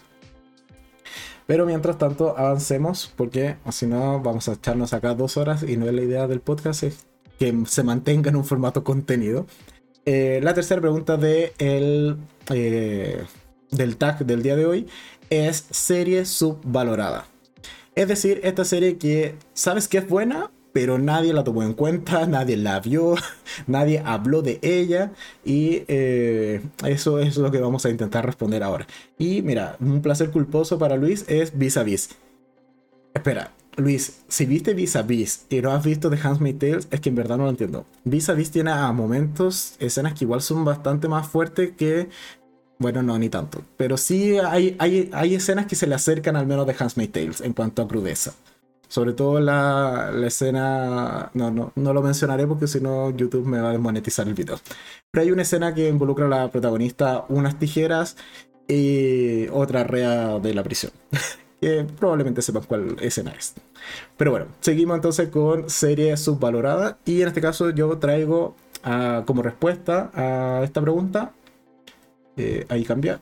Pero mientras tanto, avancemos porque si no vamos a echarnos acá dos horas y no es la idea del podcast, que se mantenga en un formato contenido. Eh, la tercera pregunta de el, del tag del día de hoy es serie subvalorada. Es decir, esta serie que sabes que es buena, pero nadie la tomó en cuenta, <laughs> nadie la vio, <laughs> nadie habló de ella y eh, eso es lo que vamos a intentar responder ahora. Y mira, un placer culposo para Luis es Vis a Vis. Espera, Luis, si viste Vis a Vis y no has visto The Handmaid's Tales, es que en verdad no lo entiendo. Vis a Vis tiene a momentos escenas que igual son bastante más fuertes que bueno, no, ni tanto. Pero sí hay, hay, hay escenas que se le acercan al menos de Handmaid's Tales en cuanto a crudeza. Sobre todo la, la, escena. No, no, no lo mencionaré porque si no, YouTube me va a desmonetizar el video. Pero hay una escena que involucra a la protagonista unas tijeras y otra rea de la prisión. <laughs> que probablemente sepan cuál escena es. Pero bueno, seguimos entonces con serie subvalorada. Y en este caso, yo traigo ah, como respuesta a esta pregunta eh, ahí cambia.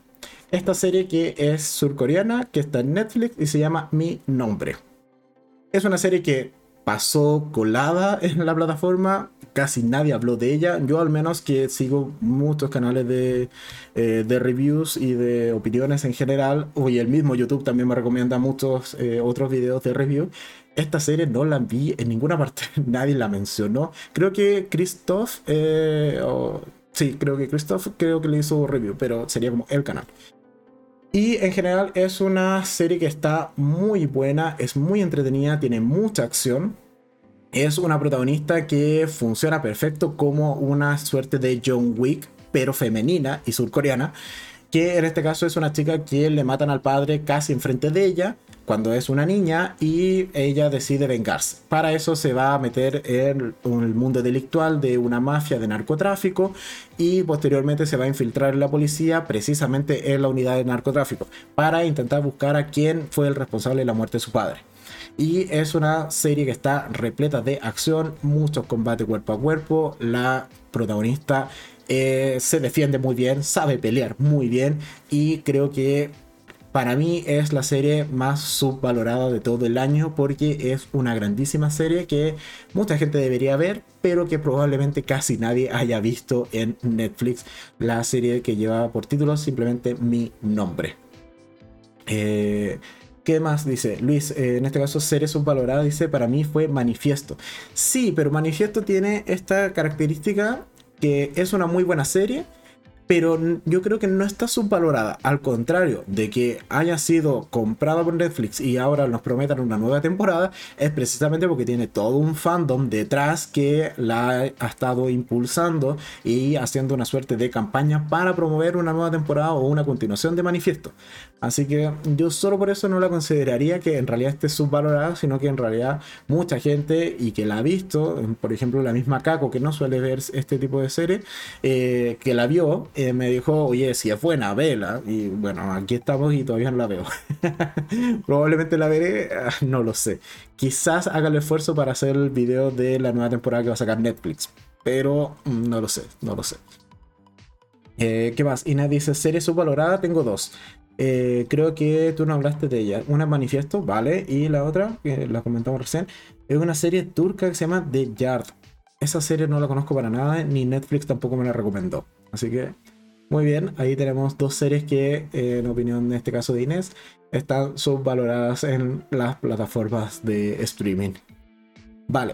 Esta serie que es surcoreana, que está en Netflix y se llama Mi Nombre. Es una serie que pasó colada <laughs> en la plataforma, casi nadie habló de ella. Yo al menos que sigo muchos canales de, eh, de reviews y de opiniones en general, y el mismo YouTube también me recomienda muchos eh, otros videos de review. Esta serie no la vi en ninguna <laughs> parte, nadie la mencionó. Creo que Christoph... Sí, creo que Christoph creo que le hizo review, pero sería como el canal. Y en general es una serie que está muy buena, es muy entretenida, tiene mucha acción. Es una protagonista que funciona perfecto como una suerte de John Wick, pero femenina y surcoreana. Que en este caso es una chica que le matan al padre casi enfrente de ella cuando es una niña y ella decide vengarse. Para eso se va a meter en el mundo delictual de una mafia de narcotráfico y posteriormente se va a infiltrar en la policía precisamente en la unidad de narcotráfico para intentar buscar a quién fue el responsable de la muerte de su padre. Y es una serie que está repleta de acción, muchos combates cuerpo a cuerpo, la protagonista eh, se defiende muy bien, sabe pelear muy bien y creo que para mí es la serie más subvalorada de todo el año porque es una grandísima serie que mucha gente debería ver, pero que probablemente casi nadie haya visto en Netflix. La serie que lleva por título simplemente Mi Nombre. Eh, ¿Qué más dice? Luis, eh, en este caso, serie subvalorada, dice, para mí fue Manifiesto. Sí, pero Manifiesto tiene esta característica que es una muy buena serie, pero yo creo que no está subvalorada. Al contrario de que haya sido comprada por Netflix y ahora nos prometan una nueva temporada, es precisamente porque tiene todo un fandom detrás que la ha estado impulsando y haciendo una suerte de campaña para promover una nueva temporada o una continuación de Manifiesto. Así que yo solo por eso no la consideraría que en realidad esté subvalorada, sino que en realidad mucha gente y que la ha visto, por ejemplo la misma Kako que no suele ver este tipo de serie, eh, que la vio, eh, me dijo, oye, si es buena, vela. Y bueno, aquí estamos y todavía no la veo. <laughs> Probablemente la veré, ah, no lo sé. Quizás haga el esfuerzo para hacer el video de la nueva temporada que va a sacar Netflix, pero mm, no lo sé, no lo sé. Eh, ¿Qué más? Ina dice, serie subvalorada, tengo dos. Eh, creo que tú no hablaste de ella. Una es Manifiesto, vale. Y la otra, que la comentamos recién, es una serie turca que se llama The Yard. Esa serie no la conozco para nada, ni Netflix tampoco me la recomendó. Así que, muy bien, ahí tenemos dos series que, eh, en opinión de este caso de Inés, están subvaloradas en las plataformas de streaming. Vale.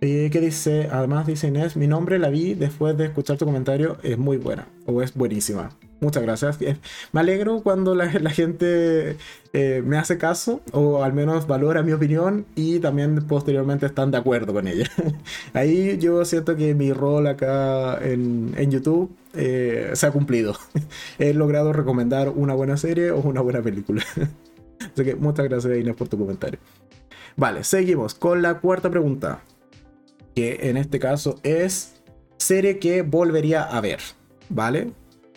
¿Y qué dice? Además dice Inés, mi nombre la vi después de escuchar tu comentario, es muy buena, o es buenísima. Muchas gracias. Eh, me alegro cuando la, gente eh, me hace caso o al menos valora mi opinión y también posteriormente están de acuerdo con ella. <laughs> Ahí yo siento que mi rol acá en, YouTube eh, se ha cumplido. <laughs> He logrado recomendar una buena serie o una buena película. <laughs> Así que muchas gracias Inés por tu comentario. Vale, seguimos con la cuarta pregunta. Que en este caso es serie que volvería a ver. ¿Vale?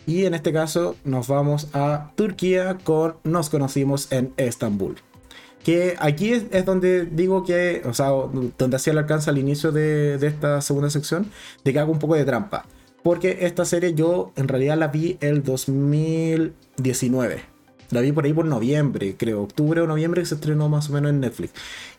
Y en este caso nos vamos a Turquía con Nos conocimos en Estambul. Que aquí es, donde digo que, o sea, donde hacía el alcance al inicio de, de esta segunda sección, de que hago un poco de trampa. Porque esta serie yo en realidad la vi el 2019. La vi por ahí por noviembre, creo, octubre o noviembre que se estrenó más o menos en Netflix.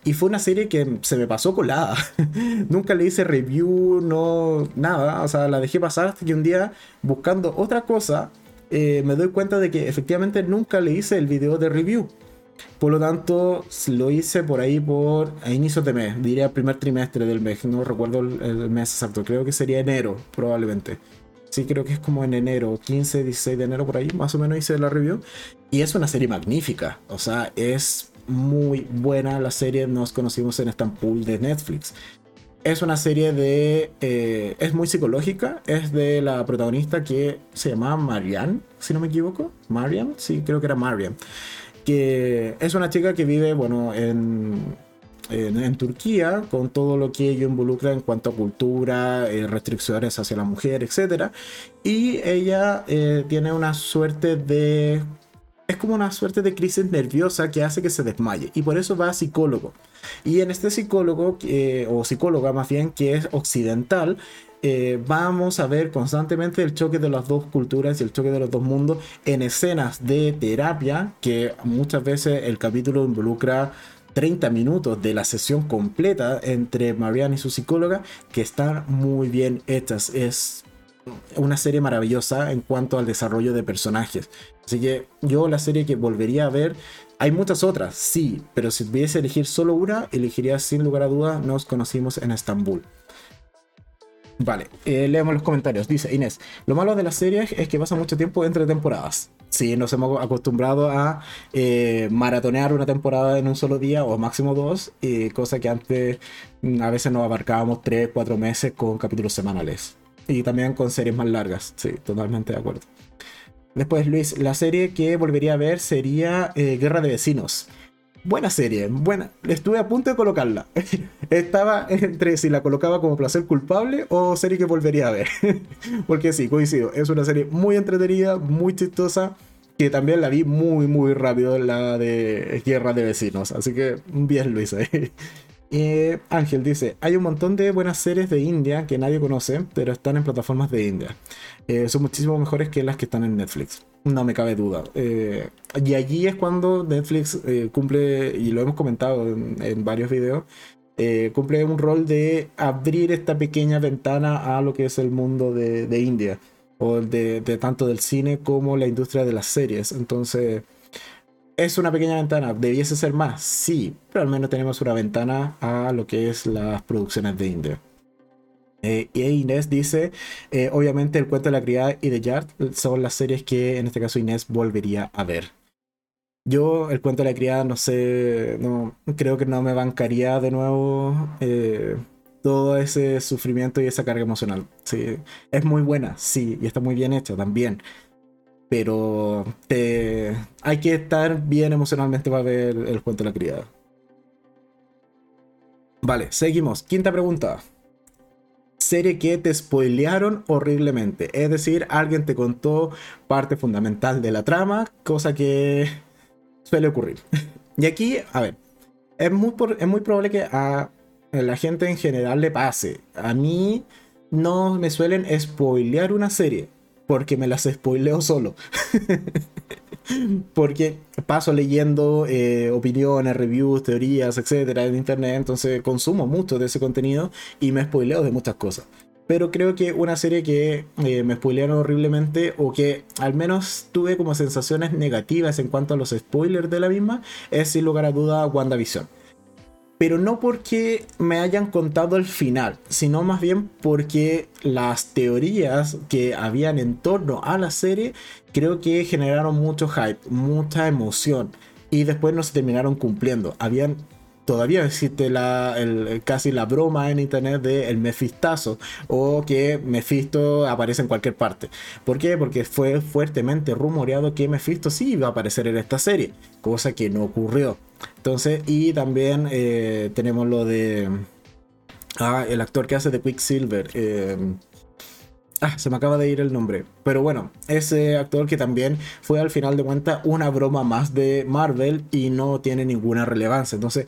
Y fue una serie que se me pasó colada. <laughs> Nunca le hice review, no, nada. O sea, la dejé pasar hasta que un día, buscando otra cosa, eh, me doy cuenta de que efectivamente nunca le hice el video de review. Por lo tanto, lo hice por ahí por a inicios de mes, diría primer trimestre del mes, no recuerdo el mes exacto, creo que sería enero probablemente. Sí, creo que es como en enero, 15, 16 de enero por ahí, más o menos hice la review. Y es una serie magnífica, o sea, es muy buena la serie, nos conocimos en Estambul de Netflix. Es una serie de... Eh, es muy psicológica, es de la protagonista que se llama Marianne, si no me equivoco. Mariam, sí, creo que era Mariam. Que es una chica que vive, bueno, en en, Turquía, con todo lo que ello involucra en cuanto a cultura, eh, restricciones hacia la mujer, etc. Y ella eh, tiene una suerte de... Es como una suerte de crisis nerviosa que hace que se desmaye. Y por eso va a psicólogo. Y en este psicólogo, o psicóloga más bien, que es occidental, eh, vamos a ver constantemente el choque de las dos culturas y el choque de los dos mundos en escenas de terapia que muchas veces el capítulo involucra 30 minutos de la sesión completa entre Marianne y su psicóloga que están muy bien hechas. Es una serie maravillosa en cuanto al desarrollo de personajes. Así que yo la serie que volvería a ver, hay muchas otras, sí, pero si pudiese elegir solo una, elegiría sin lugar a dudas Nos conocimos en Estambul. Vale, eh, leemos los comentarios. Dice Inés, lo malo de la serie es que pasa mucho tiempo entre temporadas. Sí, nos hemos acostumbrado a eh, maratonear una temporada en un solo día o máximo dos, y cosa que antes mm, a veces nos abarcábamos tres, cuatro meses con capítulos semanales. Y también con series más largas, sí, totalmente de acuerdo. Después, Luis, la serie que volvería a ver sería eh, Guerra de Vecinos. Buena serie, buena. Estuve a punto de colocarla. <laughs> Estaba entre si la colocaba como placer culpable o serie que volvería a ver. <laughs> Porque sí, coincido. Es una serie muy entretenida, muy chistosa. Que también la vi muy, muy rápido, la de Guerra de Vecinos. Así que bien lo hice. Eh, Ángel dice, hay un montón de buenas series de India que nadie conoce, pero están en plataformas de India. Eh, son muchísimo mejores que las que están en Netflix. no me cabe duda. Eh, y allí es cuando Netflix eh, cumple, y lo hemos comentado en, varios videos, cumple un rol de abrir esta pequeña ventana a lo que es el mundo de, India, o de, tanto del cine como la industria de las series. Entonces, es una pequeña ventana. ¿Debiese ser más? Sí, pero al menos tenemos una ventana a lo que es las producciones de India. Eh, y Inés dice, eh, obviamente el cuento de la criada y The Yard son las series que en este caso Inés volvería a ver. Yo el cuento de la criada no sé, no creo que no me bancaría de nuevo eh, todo ese sufrimiento y esa carga emocional. Sí, es muy buena, sí, y está muy bien hecha también. Pero hay que estar bien emocionalmente para ver el cuento de la criada. Vale, seguimos. Quinta pregunta serie que te spoilearon horriblemente. Es decir, alguien te contó parte fundamental de la trama, cosa que suele ocurrir. <laughs> y aquí, a ver, es muy, es muy probable que a la gente en general le pase. A mí no me suelen spoilear una serie, porque me las spoileo solo. <laughs> porque paso leyendo eh, opiniones, reviews, teorías, etcétera en internet, entonces consumo mucho de ese contenido y me spoileo de muchas cosas. Pero creo que una serie que eh, me spoilearon horriblemente o que al menos tuve como sensaciones negativas en cuanto a los spoilers de la misma es sin lugar a duda WandaVision pero no porque me hayan contado el final, sino más bien porque las teorías que habían en torno a la serie creo que generaron mucho hype, mucha emoción y después no se terminaron cumpliendo. Habían todavía existe la, casi la broma en internet de el Mefistazo o que Mephisto aparece en cualquier parte. ¿Por qué? Porque fue fuertemente rumoreado que Mephisto sí iba a aparecer en esta serie, cosa que no ocurrió. Entonces, y también eh, tenemos lo de ah, el actor que hace de Quicksilver. Eh, Ah, se me acaba de ir el nombre. Pero bueno, ese actor que también fue al final de cuentas una broma más de Marvel y no tiene ninguna relevancia. Entonces,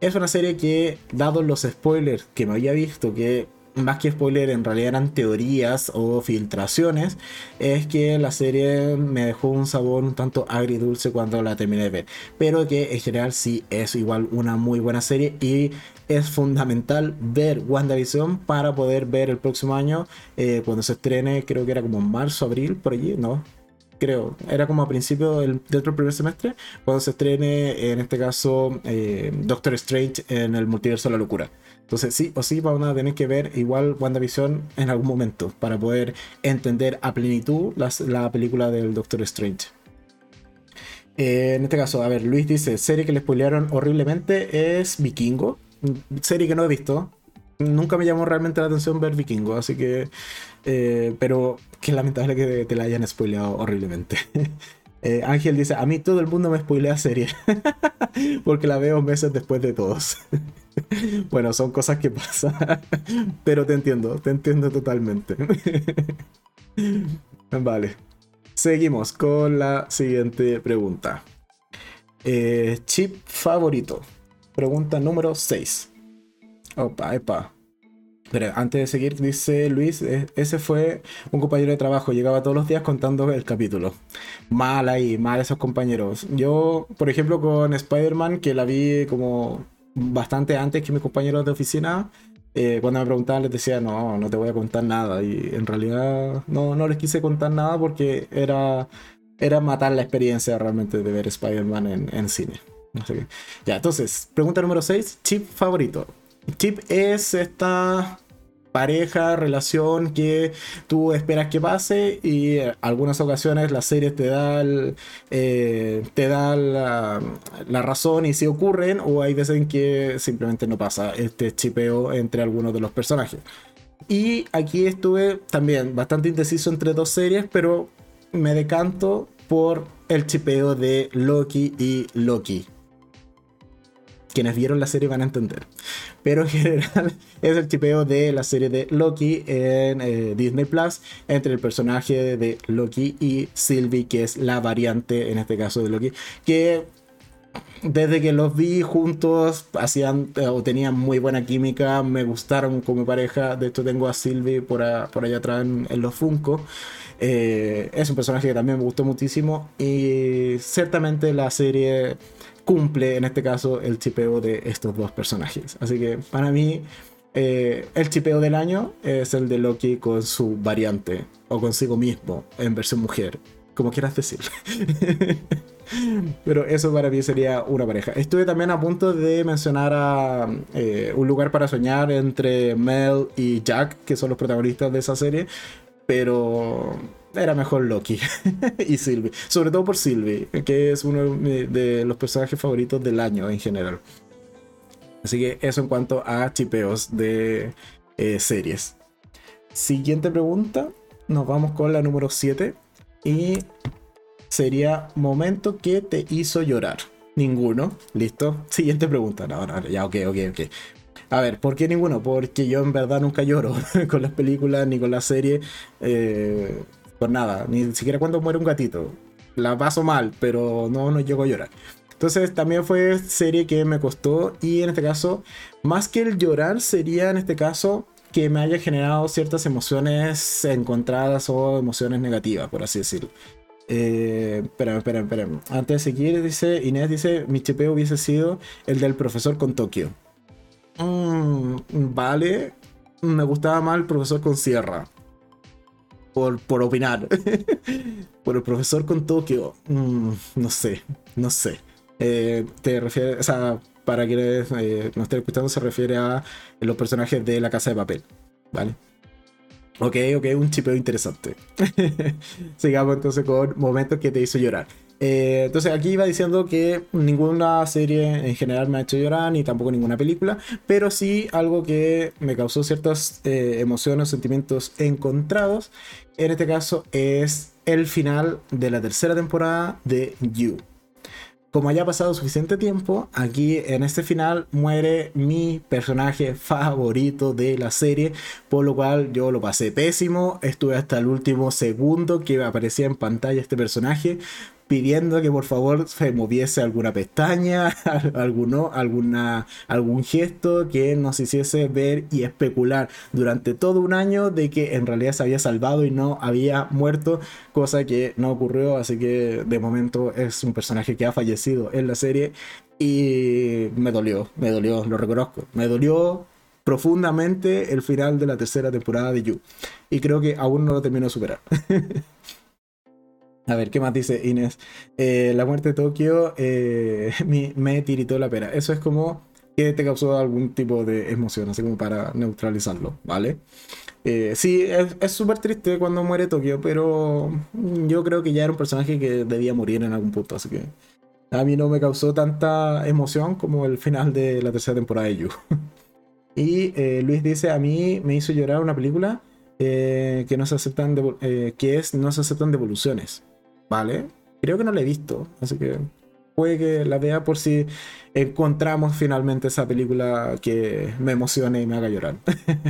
es una serie que, dado los spoilers que me había visto, que más que spoiler en realidad eran teorías o filtraciones, es que la serie me dejó un sabor un tanto agridulce cuando la terminé de ver. Pero que en general sí es igual una muy buena serie y es fundamental ver WandaVision para poder ver el próximo año eh, cuando se estrene, creo que era como marzo, abril, por allí, ¿no? Creo, era como a principio del, del primer semestre, cuando se estrene, en este caso, eh, Doctor Strange en el multiverso de la locura. Entonces, sí o sí, vamos a tener que ver igual WandaVision en algún momento para poder entender a plenitud la película del Doctor Strange. Eh, en este caso, a ver, Luis dice: serie que le spoilearon horriblemente es Vikingo serie que no he visto. Nunca me llamó realmente la atención ver Vikingo, así que. Eh, pero qué lamentable que te la hayan spoileado horriblemente. <laughs> Eh, Ángel dice: A mí todo el mundo me spoilea serie. <laughs> porque la veo meses después de todos. <laughs> bueno, son cosas que pasan. pero te entiendo, te entiendo totalmente. vale. Seguimos con la siguiente pregunta. Eh, chip favorito. Pregunta número 6. Opa, epa. Pero antes de seguir, dice Luis, e, ese fue un compañero de trabajo, llegaba todos los días contando el capítulo. Mal ahí, mal esos compañeros. Yo, por ejemplo, con Spider-Man, que la vi como bastante antes que mis compañeros de oficina, eh, cuando me preguntaban les decía, no, no te voy a contar nada. Y en realidad no, no les quise contar nada porque era, era matar la experiencia realmente de ver Spider-Man en, en cine. Ya, entonces, pregunta número 6, chip favorito. Chip es esta pareja, relación que tú esperas que pase y en algunas ocasiones la serie te da, eh, te da la, razón y si ocurren o hay veces en que simplemente no pasa este chipeo entre algunos de los personajes. Y aquí estuve también bastante indeciso entre dos series, pero me decanto por el chipeo de Loki y Loki quienes vieron la serie van a entender. Pero en <laughs> general es el chipeo de la serie de Loki en eh, Disney Plus entre el personaje de Loki y Sylvie, que es la variante en este caso de Loki, que desde que los vi juntos, hacían eh, o tenían muy buena química, me gustaron como pareja. De hecho, tengo a Sylvie por, por allá atrás en, los Funko. Eh, es un personaje que también me gustó muchísimo y ciertamente la serie cumple en este caso el chipeo de estos dos personajes. Así que para mí eh, el chipeo del año es el de Loki con su variante o consigo mismo en versión mujer, como quieras decir. <laughs> Pero eso para mí sería una pareja. Estuve también a punto de mencionar a eh, Un lugar para soñar entre Mel y Jack, que son los protagonistas de esa serie, pero era mejor Loki <laughs> y Sylvie. Sobre todo por Sylvie, que es uno de los personajes favoritos del año en general. Así que eso en cuanto a chipeos de eh, series. Siguiente pregunta. Nos vamos con la número 7. Y sería momento que te hizo llorar. Ninguno. ¿Listo? Siguiente pregunta. No, no, ya, ok, ok, ok. A ver, ¿por qué ninguno? Porque yo en verdad nunca lloro <laughs> con las películas ni con la serie. Eh, con nada. Ni siquiera cuando muere un gatito. La paso mal, pero no, no llego a llorar. Entonces también fue serie que me costó y en este caso, más que el llorar, sería en este caso que me haya generado ciertas emociones encontradas o emociones negativas, por así decirlo. Eh, espera, espera. Antes de seguir, dice Inés, dice, mi chipeo hubiese sido el del profesor con Tokio. Mm, vale, me gustaba más el profesor con Sierra. Por, por opinar. <laughs> por el profesor con Tokio. Mm, no sé, no sé. Eh, te refiere, o sea, para quienes eh, no estén escuchando, se refiere a los personajes de la casa de papel, ¿vale? Ok, ok, un chipeo interesante. <laughs> Sigamos entonces con momentos que te hizo llorar. Eh, entonces aquí iba diciendo que ninguna serie en general me ha hecho llorar, ni tampoco ninguna película, pero sí algo que me causó ciertas emociones, sentimientos encontrados. En este caso es el final de la tercera temporada de You. Como haya pasado suficiente tiempo, aquí en este final muere mi personaje favorito de la serie, por lo cual yo lo pasé pésimo, estuve hasta el último segundo que aparecía en pantalla este personaje, pidiendo que por favor se moviese alguna pestaña, <laughs> alguno, alguna, algún gesto que nos hiciese ver y especular durante todo un año de que en realidad se había salvado y no había muerto, cosa que no ocurrió, así que de momento es un personaje que ha fallecido en la serie y me dolió, me dolió, lo reconozco, me dolió profundamente el final de la tercera temporada de You. Y creo que aún no lo termino de superar. <laughs> A ver, ¿qué más dice Inés? Eh, la muerte de Tokio eh, <laughs> me, tiritó la pera. Eso es como que te causó algún tipo de emoción, así como para neutralizarlo, ¿vale? Eh, sí, es súper triste cuando muere Tokio, pero yo creo que ya era un personaje que debía morir en algún punto, así que a mí no me causó tanta emoción como el final de la tercera temporada de You. <laughs> y Luis dice, a mí me hizo llorar una película que no se aceptan que es no se aceptan devoluciones. ¿Vale? Creo que no la he visto, así que puede que la vea por si encontramos finalmente esa película que me emocione y me haga llorar.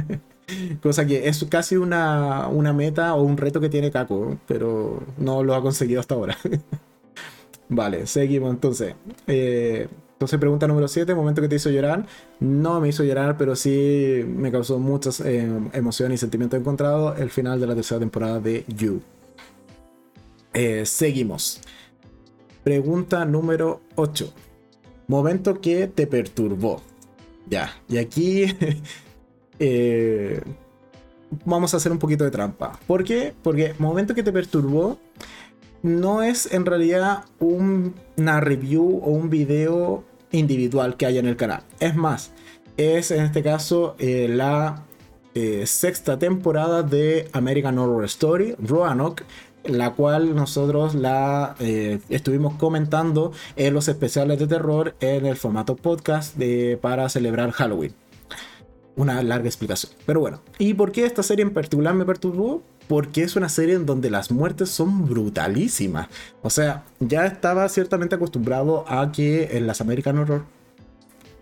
<laughs> Cosa que es casi una, meta o un reto que tiene Kako, pero no lo ha conseguido hasta ahora. <laughs> vale, seguimos entonces. Eh, entonces, pregunta número 7, momento que te hizo llorar. No me hizo llorar, pero sí me causó muchas eh, emociones y sentimientos encontrados el final de la tercera temporada de You. Eh, seguimos. Pregunta número 8. Momento que te perturbó. Ya, y aquí <laughs> eh, vamos a hacer un poquito de trampa. ¿Por qué? Porque momento que te perturbó no es en realidad una review o un video individual que haya en el canal. Es más, es en este caso eh, la sexta temporada de American Horror Story, Roanoke, la cual nosotros la eh, estuvimos comentando en los especiales de terror en el formato podcast para celebrar Halloween. Una larga explicación. Pero bueno, ¿y por qué esta serie en particular me perturbó? Porque es una serie en donde las muertes son brutalísimas. O sea, ya estaba ciertamente acostumbrado a que en las American Horror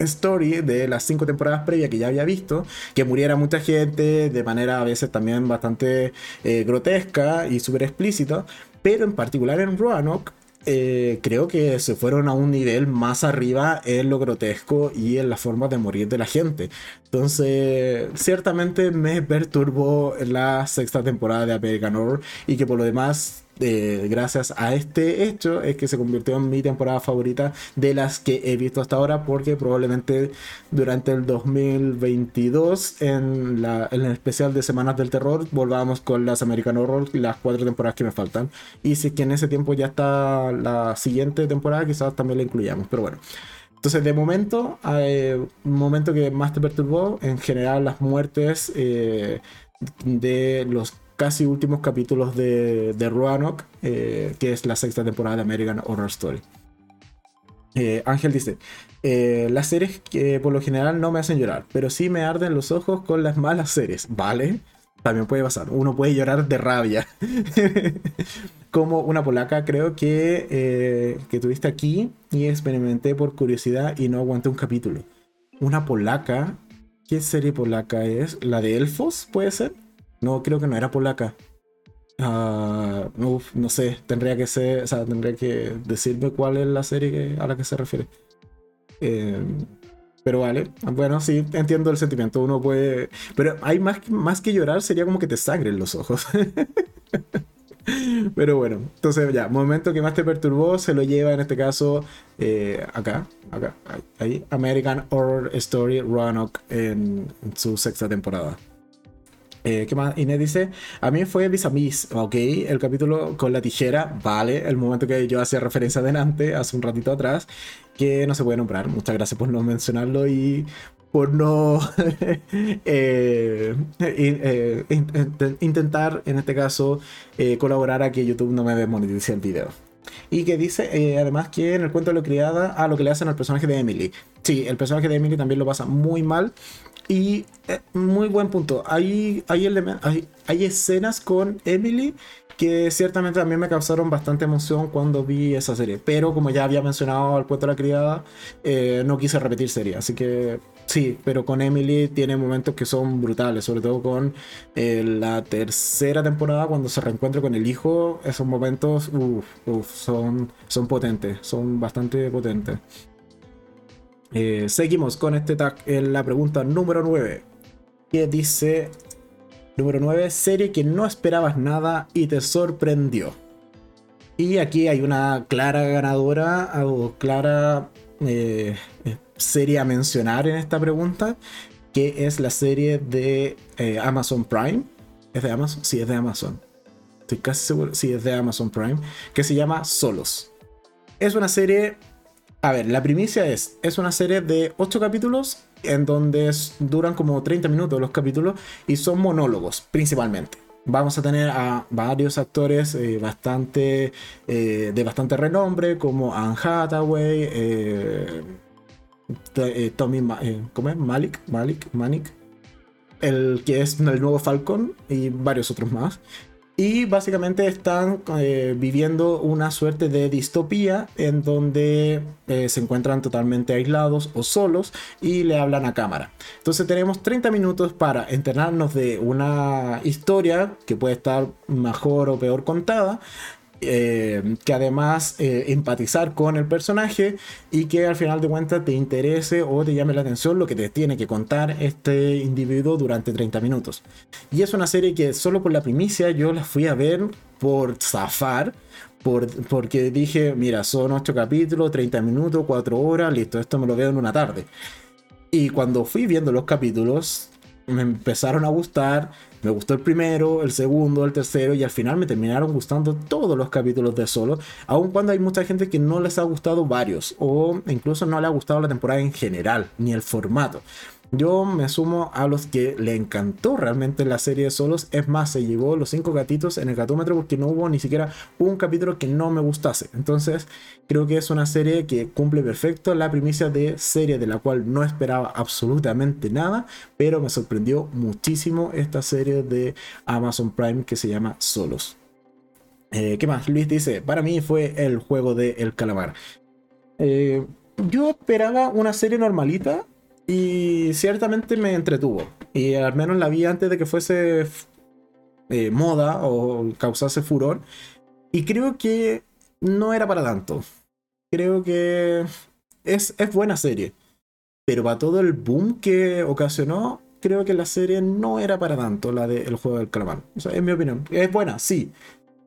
Story de las cinco temporadas previas que ya había visto, que muriera mucha gente de manera a veces también bastante eh, grotesca y súper explícita, pero en particular en Roanoke eh, creo que se fueron a un nivel más arriba en lo grotesco y en la forma de morir de la gente. Entonces, ciertamente me perturbó la sexta temporada de American Horror y que por lo demás gracias a este hecho es que se convirtió en mi temporada favorita de las que he visto hasta ahora porque probablemente durante el 2022 en, la, en el especial de Semanas del Terror volvamos con las American Horror las cuatro temporadas que me faltan. Y si es que en ese tiempo ya está la siguiente temporada quizás también la incluyamos pero bueno. Entonces, de momento, eh, un momento que más te perturbó, en general las muertes eh, de los casi últimos capítulos de, de Roanoke, eh, que es la sexta temporada de American Horror Story. Eh, Ángel dice, eh, las series que por lo general no me hacen llorar, pero sí me arden los ojos con las malas series, ¿vale? También puede pasar, uno puede llorar de rabia. <laughs> Como una polaca creo que, que tuviste aquí y experimenté por curiosidad y no aguanté un capítulo. Una polaca, ¿qué serie polaca es? ¿La de Elfos puede ser? No, creo que no era polaca. Uh, no sé, tendría que ser, o sea, tendría que decirme cuál es la serie a la que se refiere. Eh, pero vale, bueno, sí, entiendo el sentimiento. Uno puede. Pero hay más, más que llorar, sería como que te sangren los ojos. <laughs> pero bueno, entonces ya, momento que más te perturbó, se lo lleva en este caso eh, acá, acá, ahí, American Horror Story Roanoke en su sexta temporada. Eh, ¿Qué más? Inés dice, a mí fue Vis a Vis, ok, el capítulo con la tijera, vale, el momento que yo hacía referencia adelante, hace un ratito atrás, que no se puede nombrar, muchas gracias por no mencionarlo y por no <laughs> eh, eh, intentar, en este caso, colaborar a que YouTube no me desmonetice el video. Y que dice, además, que en el cuento de lo criada, a lo que le hacen al personaje de Emily. Sí, el personaje de Emily también lo pasa muy mal. Y eh, muy buen punto. Hay, hay, escenas con Emily que ciertamente también me causaron bastante emoción cuando vi esa serie. Pero como ya había mencionado al cuento de la criada, eh, no quise repetir serie. Así que sí, pero con Emily tiene momentos que son brutales. Sobre todo con eh, la tercera temporada cuando se reencuentra con el hijo. Esos momentos son, son potentes. Son bastante potentes. Eh, seguimos con este tag en la pregunta número 9. Que dice: Número 9, serie que no esperabas nada y te sorprendió. Y aquí hay una clara ganadora o clara eh, serie a mencionar en esta pregunta, que es la serie de eh, Amazon Prime. ¿Es de Amazon? Sí, es de Amazon. Estoy casi seguro. Sí, es de Amazon Prime. Que se llama Solos. Es una serie a ver, la primicia es, es una serie de 8 capítulos en donde duran como 30 minutos los capítulos y son monólogos principalmente. Vamos a tener a varios actores eh, bastante, eh, de bastante renombre como Anne Hathaway, eh, Tommy ¿cómo es? Malik, Malik, Manik, el que es el nuevo Falcon y varios otros más. Y básicamente están eh, viviendo una suerte de distopía en donde eh, se encuentran totalmente aislados o solos y le hablan a cámara. Entonces tenemos 30 minutos para enterarnos de una historia que puede estar mejor o peor contada eh, que además eh, empatizar con el personaje y que al final de cuentas te interese o te llame la atención lo que te tiene que contar este individuo durante 30 minutos. Y es una serie que solo por la primicia yo la fui a ver por zafar. Por, porque dije, mira, son 8 capítulos, 30 minutos, 4 horas, listo, esto me lo veo en una tarde. Y cuando fui viendo los capítulos, me empezaron a gustar, me gustó el primero, el segundo, el tercero y al final me terminaron gustando todos los capítulos de Solo, aun cuando hay mucha gente que no les ha gustado varios o incluso no le ha gustado la temporada en general, ni el formato. Yo me sumo a los que le encantó realmente la serie de solos. Es más, se llevó los cinco gatitos en el gatómetro porque no hubo ni siquiera un capítulo que no me gustase. Entonces, creo que es una serie que cumple perfecto la primicia de serie de la cual no esperaba absolutamente nada, pero me sorprendió muchísimo esta serie de Amazon Prime que se llama Solos. Eh, ¿Qué más? Luis dice, para mí fue el juego de El Calamar. Eh, yo esperaba una serie normalita, y ciertamente me entretuvo. Y al menos la vi antes de que fuese eh, moda o causase furor. Y creo que no era para tanto. Creo que es, es buena serie. Pero para todo el boom que ocasionó, creo que la serie no era para tanto, la del juego del calamar. En mi opinión. Es buena, sí.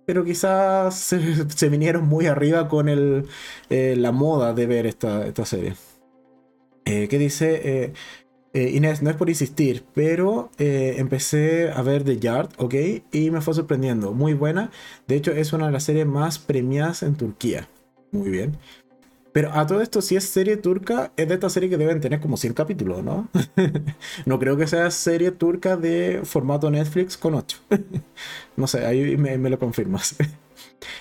Pero quizás <laughs> se, vinieron muy arriba con el, eh, la moda de ver esta, esta serie. Eh, ¿Qué dice? Eh, eh, Inés, no es por insistir, pero eh, empecé a ver The Yard, ¿ok? Y me fue sorprendiendo. Muy buena. De hecho, es una de las series más premiadas en Turquía. Muy bien. Pero a todo esto, si es serie turca, es de esta serie que deben tener como 100 capítulos, ¿no? <laughs> no creo que sea serie turca de formato Netflix con 8. <laughs> no sé, ahí me, me lo confirmas. <laughs>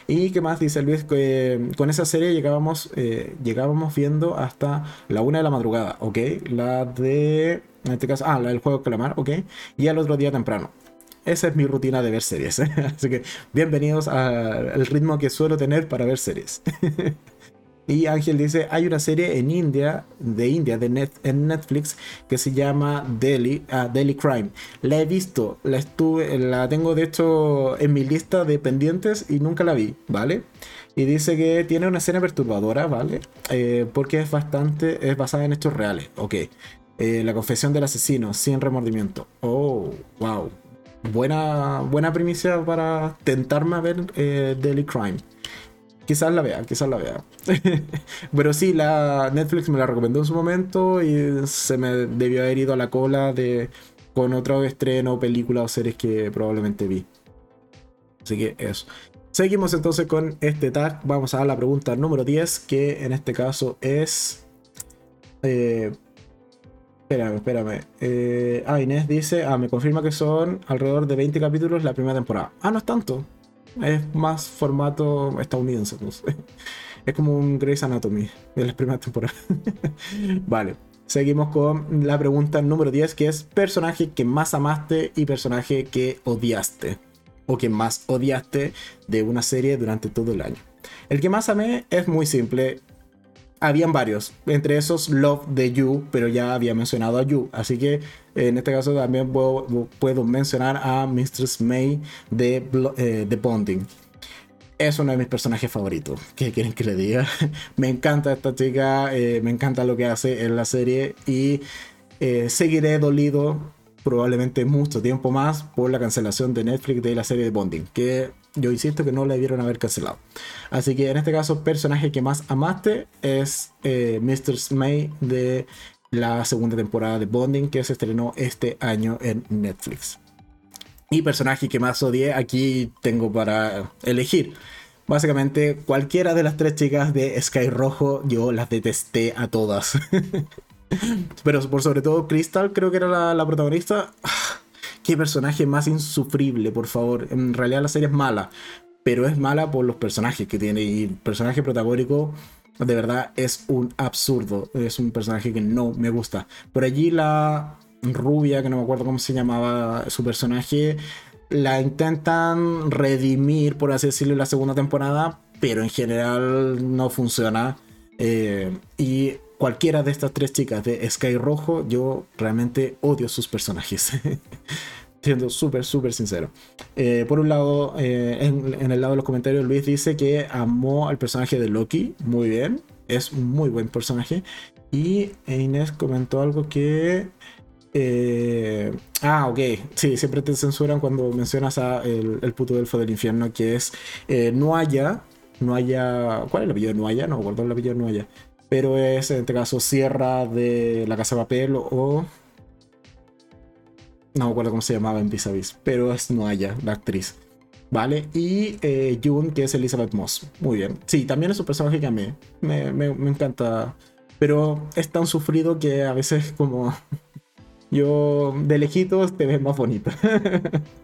Y qué más dice Luis, que con esa serie llegábamos, eh, llegábamos viendo hasta la una de la madrugada, ¿ok? La de, en este caso, ah, la del juego Calamar, ¿ok? Y al otro día temprano. Esa es mi rutina de ver series. <laughs> ¿eh? Así que bienvenidos al ritmo que suelo tener para ver series. <laughs> Y Ángel dice, hay una serie en India, de India, de net, en Netflix, que se llama Delhi, uh, Delhi Crime. La he visto, la estuve, la tengo de hecho en mi lista de pendientes y nunca la vi, ¿vale? Y dice que tiene una escena perturbadora, ¿vale? Eh, porque es bastante, es basada en hechos reales, ok. Eh, la confesión del asesino, sin remordimiento. Oh, wow. Buena, buena primicia para tentarme a ver eh, Daily Crime. Quizás la vea, quizás la vea. <laughs> Pero sí, la Netflix me la recomendó en su momento y se me debió haber ido a la cola de con otro estreno, película o series que probablemente vi. Así que eso. Seguimos entonces con este tag. Vamos a la pregunta número 10, que en este caso es. Eh, espérame, espérame. Eh, ah, Inés dice: Ah, me confirma que son alrededor de 20 capítulos la primera temporada. Ah, no es tanto. Es más formato estadounidense. Es como un Grey's Anatomy de las primeras temporadas. <laughs> vale. Seguimos con la pregunta número 10, que es personaje que más amaste y personaje que odiaste. O que más odiaste de una serie durante todo el año. El que más amé es muy simple habían varios, entre esos Love de You, pero ya había mencionado a You, así que en este caso también puedo, mencionar a Mistress May de, eh, Bonding. Es uno de mis personajes favoritos. ¿Qué quieren que le diga? <laughs> me encanta esta chica, eh, me encanta lo que hace en la serie y eh, seguiré dolido probablemente mucho tiempo más por la cancelación de Netflix de la serie de Bonding, que yo insisto que no la debieron haber cancelado. Así que en este caso, personaje que más amaste es eh, Mr. May de la segunda temporada de Bonding que se estrenó este año en Netflix. Y personaje que más odié, aquí tengo para elegir. Básicamente, cualquiera de las tres chicas de Sky Rojo, yo las detesté a todas. <laughs> Pero por sobre todo Crystal, creo que era la, protagonista. qué personaje más insufrible, por favor. En realidad la serie es mala, pero es mala por los personajes que tiene. Y el personaje protagónico, de verdad, es un absurdo. Es un personaje que no me gusta. Por allí la rubia, que no me acuerdo cómo se llamaba su personaje, la intentan redimir, por así decirlo, en la segunda temporada, pero en general no funciona. Eh, y cualquiera de estas tres chicas de Sky Rojo, yo realmente odio sus personajes. <laughs> Siendo súper, súper sincero. Eh, por un lado, eh, en, el lado de los comentarios, Luis dice que amó al personaje de Loki. Muy bien. Es un muy buen personaje. Y Inés comentó algo que. Eh, ah, ok. Sí, siempre te censuran cuando mencionas a el, puto elfo del infierno, que es no haya. No. ¿Cuál es el apellido de Nuaya? No me acuerdo el apellido de Nuaya pero es en este caso Sierra de La Casa de Papel o... No me acuerdo cómo se llamaba en Vis pero es Noaya, la actriz. ¿Vale? Y eh, June, que es Elizabeth Moss. Muy bien. Sí, también es un personaje que a mí me, me, me encanta. Pero es tan sufrido que a veces como... <laughs> Yo de lejitos te ves más bonita. <laughs>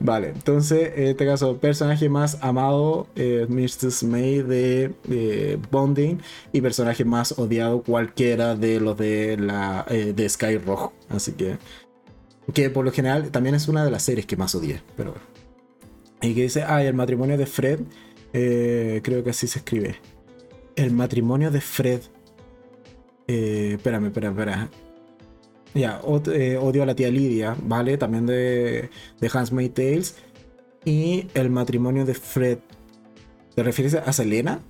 Vale, entonces en este caso, personaje más amado, eh, Mr. May de Bonding, y personaje más odiado, cualquiera de los de la eh, de Sky Rojo. Así que, que por lo general también es una de las series que más odié, pero bueno. Y que dice, ah, el matrimonio de Fred, eh, creo que así se escribe. El matrimonio de Fred. Eh, espérame, espérame, espérame. Ya, eh, odio a la tía Lidia, ¿vale? También de, de Hans Tales. Y el matrimonio de Fred. ¿Te refieres a Selena?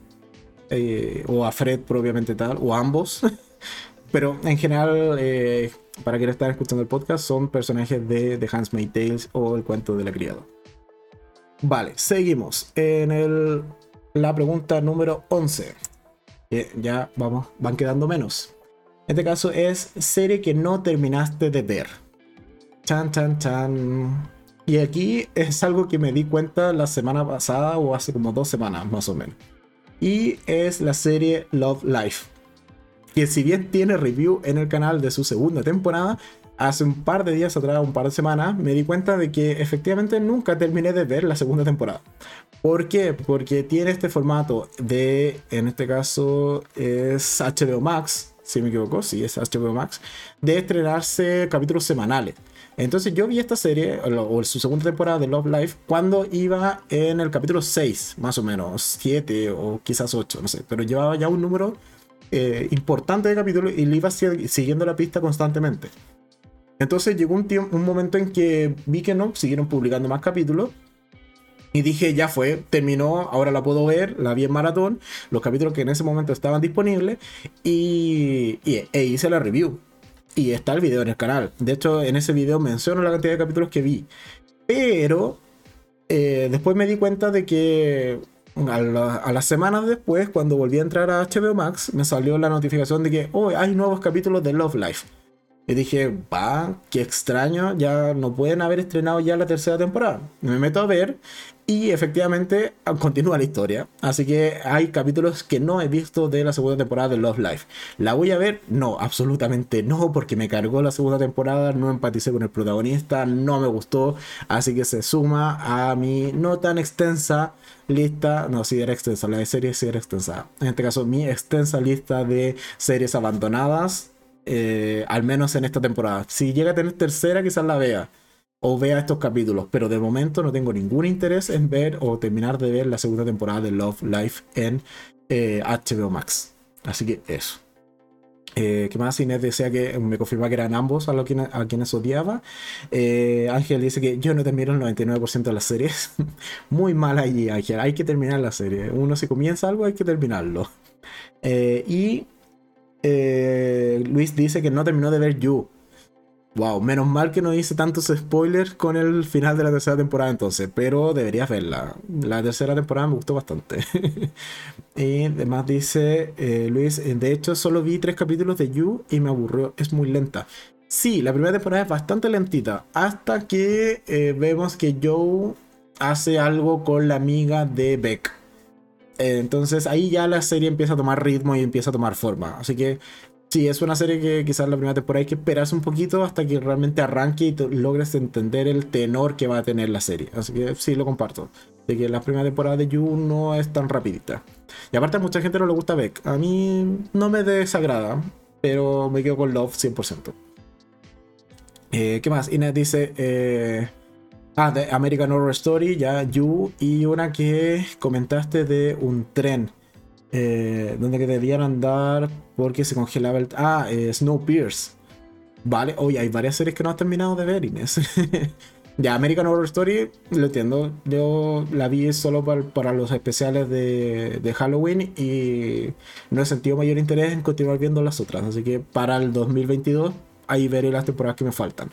Eh, o a Fred propiamente tal, o ambos. <laughs> Pero en general, eh, para quienes están escuchando el podcast, son personajes de The Handmaid's Tales o el cuento de la criada. Vale, seguimos. En el, la pregunta número 11. Que ya vamos, van quedando menos. En este caso es serie que no terminaste de ver. Chan, chan, chan. Y aquí es algo que me di cuenta la semana pasada o hace como dos semanas más o menos. Y es la serie Love Life. Que si bien tiene review en el canal de su segunda temporada, hace un par de días atrás, un par de semanas, me di cuenta de que efectivamente nunca terminé de ver la segunda temporada. ¿Por qué? Porque tiene este formato de, en este caso, es HBO Max, si me equivoco, sí, es HBO Max, de estrenarse capítulos semanales. Entonces yo vi esta serie, o, su segunda temporada de Love Life, cuando iba en el capítulo 6, más o menos, 7 o quizás 8, no sé, pero llevaba ya un número eh, importante de capítulos y le iba siguiendo la pista constantemente. Entonces llegó un, tiempo, un momento en que vi que no, siguieron publicando más capítulos. Y dije, ya fue, terminó, ahora la puedo ver, la vi en maratón, los capítulos que en ese momento estaban disponibles y, e hice la review. Y está el video en el canal. De hecho, en ese video menciono la cantidad de capítulos que vi. Pero eh, después me di cuenta de que a, las semanas después, cuando volví a entrar a HBO Max, me salió la notificación de que oh, hay nuevos capítulos de Love Life. Y dije, va, qué extraño, ya no pueden haber estrenado ya la tercera temporada. Me meto a ver y efectivamente continúa la historia. Así que hay capítulos que no he visto de la segunda temporada de Love Life. ¿La voy a ver? No, absolutamente no, porque me cargó la segunda temporada, no empaticé con el protagonista, no me gustó. Así que se suma a mi no tan extensa lista, no, si era extensa, la de series sí era extensa. En este caso, mi extensa lista de series abandonadas, eh, al menos en esta temporada. Si llega a tener tercera, quizás la vea o vea estos capítulos, pero de momento no tengo ningún interés en ver o terminar de ver la segunda temporada de Love Life en HBO eh, Max. Así que eso. Eh, ¿Qué más? Inés decía que me confirma que eran ambos a, lo que, a quienes odiaba. Eh, Ángel dice que yo no termino el 99% de las series. <laughs> Muy mal allí, Ángel. Hay que terminar la serie. Uno si comienza algo hay que terminarlo. y Luis dice que no terminó de ver You. Wow, menos mal que no hice tantos spoilers con el final de la tercera temporada entonces, pero deberías verla. La tercera temporada me gustó bastante. <laughs> y además dice eh, Luis, de hecho solo vi tres capítulos de You y me aburrió, es muy lenta. Sí, la primera temporada es bastante lentita, hasta que eh, vemos que Joe hace algo con la amiga de Beck. entonces ahí ya la serie empieza a tomar ritmo y empieza a tomar forma. Así que sí, es una serie que quizás la primera temporada hay que esperarse un poquito hasta que realmente arranque y logres entender el tenor que va a tener la serie. Así que sí, lo comparto. De que la primera temporada de You no es tan rapidita. Y aparte a mucha gente no le gusta Beck. A mí no me desagrada, pero me quedo con Love 100%. Eh, ¿Qué más? Inés dice... Eh, ah, de American Horror Story, ya You. Y una que comentaste de un tren. Eh, donde que debían andar porque se congelaba el... Ah, eh, Snowpiercer. Vale, oye, hay varias series que no has terminado de ver, Inés. <laughs> ya, American Horror Story, lo entiendo. Yo la vi solo para, los especiales de, de, Halloween y no he sentido mayor interés en continuar viendo las otras. Así que para el 2022, ahí veré las temporadas que me faltan.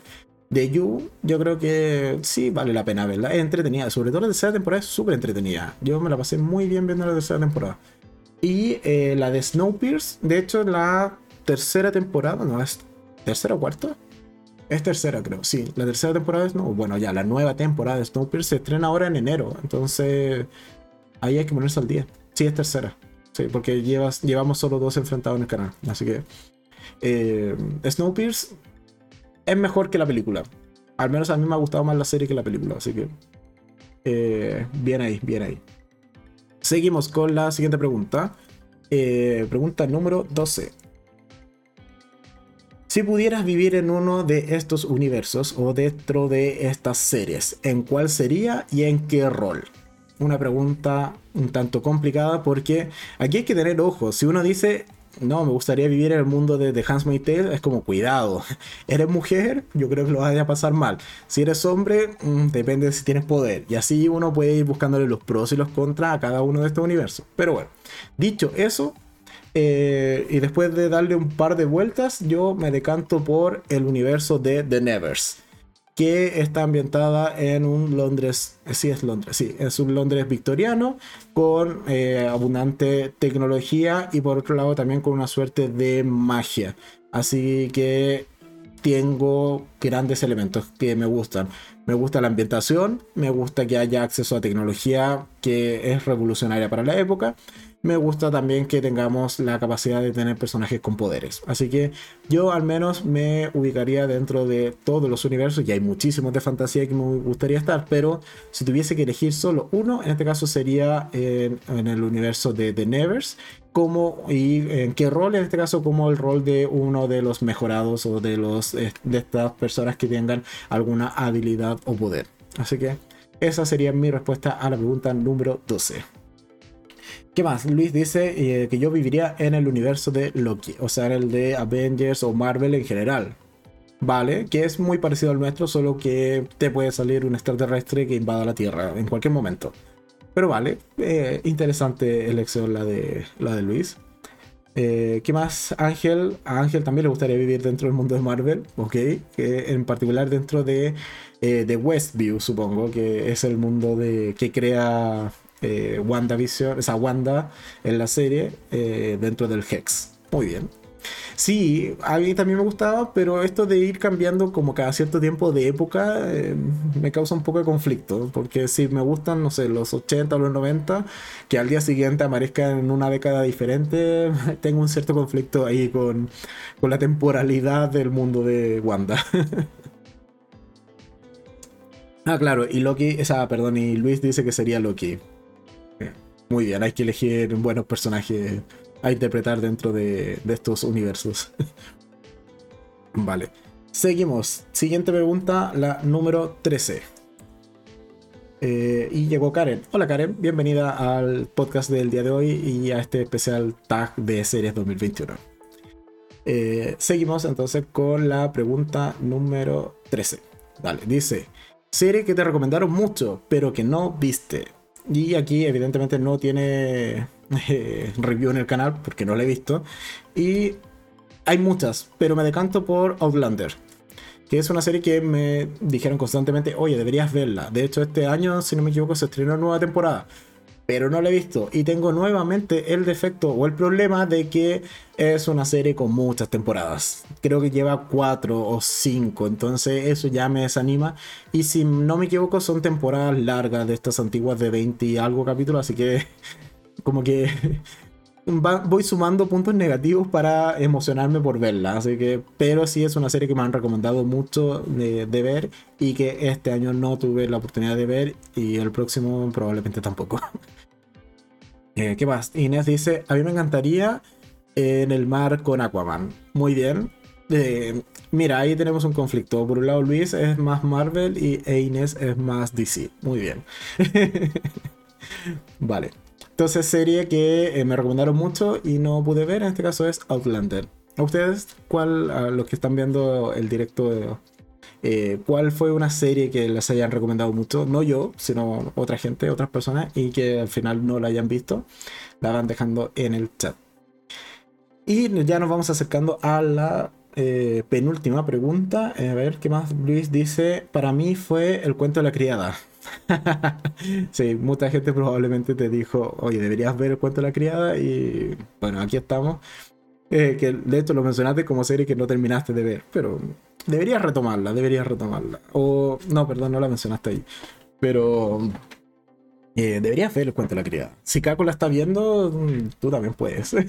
De You, yo creo que sí vale la pena verla. Es entretenida, sobre todo la tercera temporada es súper entretenida. Yo me la pasé muy bien viendo la tercera temporada. Y eh, la de Snowpiercer, de hecho, la tercera temporada, no, es tercera o cuarta. Es tercera, creo. Sí, la tercera temporada es. No, bueno, ya, la nueva temporada de Snowpiercer se estrena ahora en enero. Entonces, ahí hay que ponerse al día. Sí, es tercera. Sí, porque llevas, llevamos solo dos enfrentados en el canal. Así que. Eh, Snowpiercer es mejor que la película. Al menos a mí me ha gustado más la serie que la película. Así que. Eh, bien ahí, bien ahí. Seguimos con la siguiente pregunta. Eh, pregunta número 12. Si pudieras vivir en uno de estos universos o dentro de estas series, ¿en cuál sería y en qué rol? Una pregunta un tanto complicada porque aquí hay que tener ojo. Si uno dice no, me gustaría vivir en el mundo de The Handmaid's Tale, es como cuidado. <laughs> Eres mujer, yo creo que lo vas a pasar mal. Si eres hombre, mm, depende de si tienes poder. Y así uno puede ir buscándole los pros y los contras a cada uno de estos universos. Pero bueno, dicho eso, eh, y después de darle un par de vueltas, yo me decanto por el universo de The Nevers que está ambientada en un Londres, sí es Londres, sí, es un Londres victoriano con eh, abundante tecnología y por otro lado también con una suerte de magia. Así que tengo grandes elementos que me gustan. Me gusta la ambientación, me gusta que haya acceso a tecnología que es revolucionaria para la época me gusta también que tengamos la capacidad de tener personajes con poderes. Así que yo al menos me ubicaría dentro de todos los universos, y hay muchísimos de fantasía que me gustaría estar, pero si tuviese que elegir solo uno, en este caso sería en, el universo de The Nevers, como y en qué rol, en este caso como el rol de uno de los mejorados o de, los, eh, de estas personas que tengan alguna habilidad o poder. Así que esa sería mi respuesta a la pregunta número 12. ¿Qué más? Luis dice eh, que yo viviría en el universo de Loki, o sea, en el de Avengers o Marvel en general. Vale, que es muy parecido al nuestro, solo que te puede salir un extraterrestre que invada la Tierra en cualquier momento. Pero vale, eh, interesante elección la de, la de Luis. Eh, ¿Qué más? Ángel. A Ángel también le gustaría vivir dentro del mundo de Marvel, ¿ok? en particular dentro de, de Westview, supongo, que es el mundo de, que crea eh, WandaVision, o Wanda en la serie eh, dentro del Hex. Muy bien. Sí, a mí también me gustaba, pero esto de ir cambiando como cada cierto tiempo de época eh, me causa un poco de conflicto, porque si me gustan, no sé, los 80 o los 90, que al día siguiente aparezca en una década diferente, <laughs> tengo un cierto conflicto ahí con, con la temporalidad del mundo de Wanda. <laughs> ah, claro, y Loki, esa, perdón, y Luis dice que sería Loki. Muy bien, hay que elegir buenos personajes a interpretar dentro de, estos universos. <laughs> vale. Seguimos. Siguiente pregunta, la número 13. Eh, y llegó Karen. Hola Karen, bienvenida al podcast del día de hoy y a este especial tag de series 2021. Eh, seguimos entonces con la pregunta número 13. Vale, dice, serie que te recomendaron mucho, pero que no viste. Y aquí evidentemente no tiene eh, review en el canal porque no la he visto. Y hay muchas, pero me decanto por Outlander. Que es una serie que me dijeron constantemente, oye, deberías verla. De hecho, este año, si no me equivoco, se estrenó nueva temporada pero no la he visto. Y tengo nuevamente el defecto o el problema de que es una serie con muchas temporadas. Creo que lleva cuatro o cinco, entonces eso ya me desanima. Y si no me equivoco, son temporadas largas de estas antiguas de 20 y algo capítulos, así que <laughs> como que voy sumando puntos negativos para emocionarme por verla. Así que, pero sí es una serie que me han recomendado mucho de, ver y que este año no tuve la oportunidad de ver y el próximo probablemente tampoco. <laughs> Eh, ¿Qué más? Inés dice, a mí me encantaría en el mar con Aquaman. Muy bien. Eh, mira, ahí tenemos un conflicto. Por un lado Luis es más Marvel y e Inés es más DC. Muy bien. <laughs> vale. Entonces, serie que eh, me recomendaron mucho y no pude ver, en este caso es Outlander. ¿A ustedes, cuál, a los que están viendo el directo, eh, cuál fue una serie que les hayan recomendado mucho? No yo, sino otra gente, otras personas, y que al final no la hayan visto, la van dejando en el chat. Y ya nos vamos acercando a la eh, penúltima pregunta. A ver, ¿qué más Luis dice? Para mí fue el cuento de la criada. <laughs> sí, mucha gente probablemente te dijo, oye, deberías ver el cuento de la criada y bueno, aquí estamos. Eh, que de hecho lo mencionaste como serie que no terminaste de ver, pero deberías retomarla, deberías retomarla. O no, perdón, no la mencionaste ahí. Pero eh, deberías ver el cuento de la criada. Si Caco la está viendo, mm, tú también puedes. <laughs>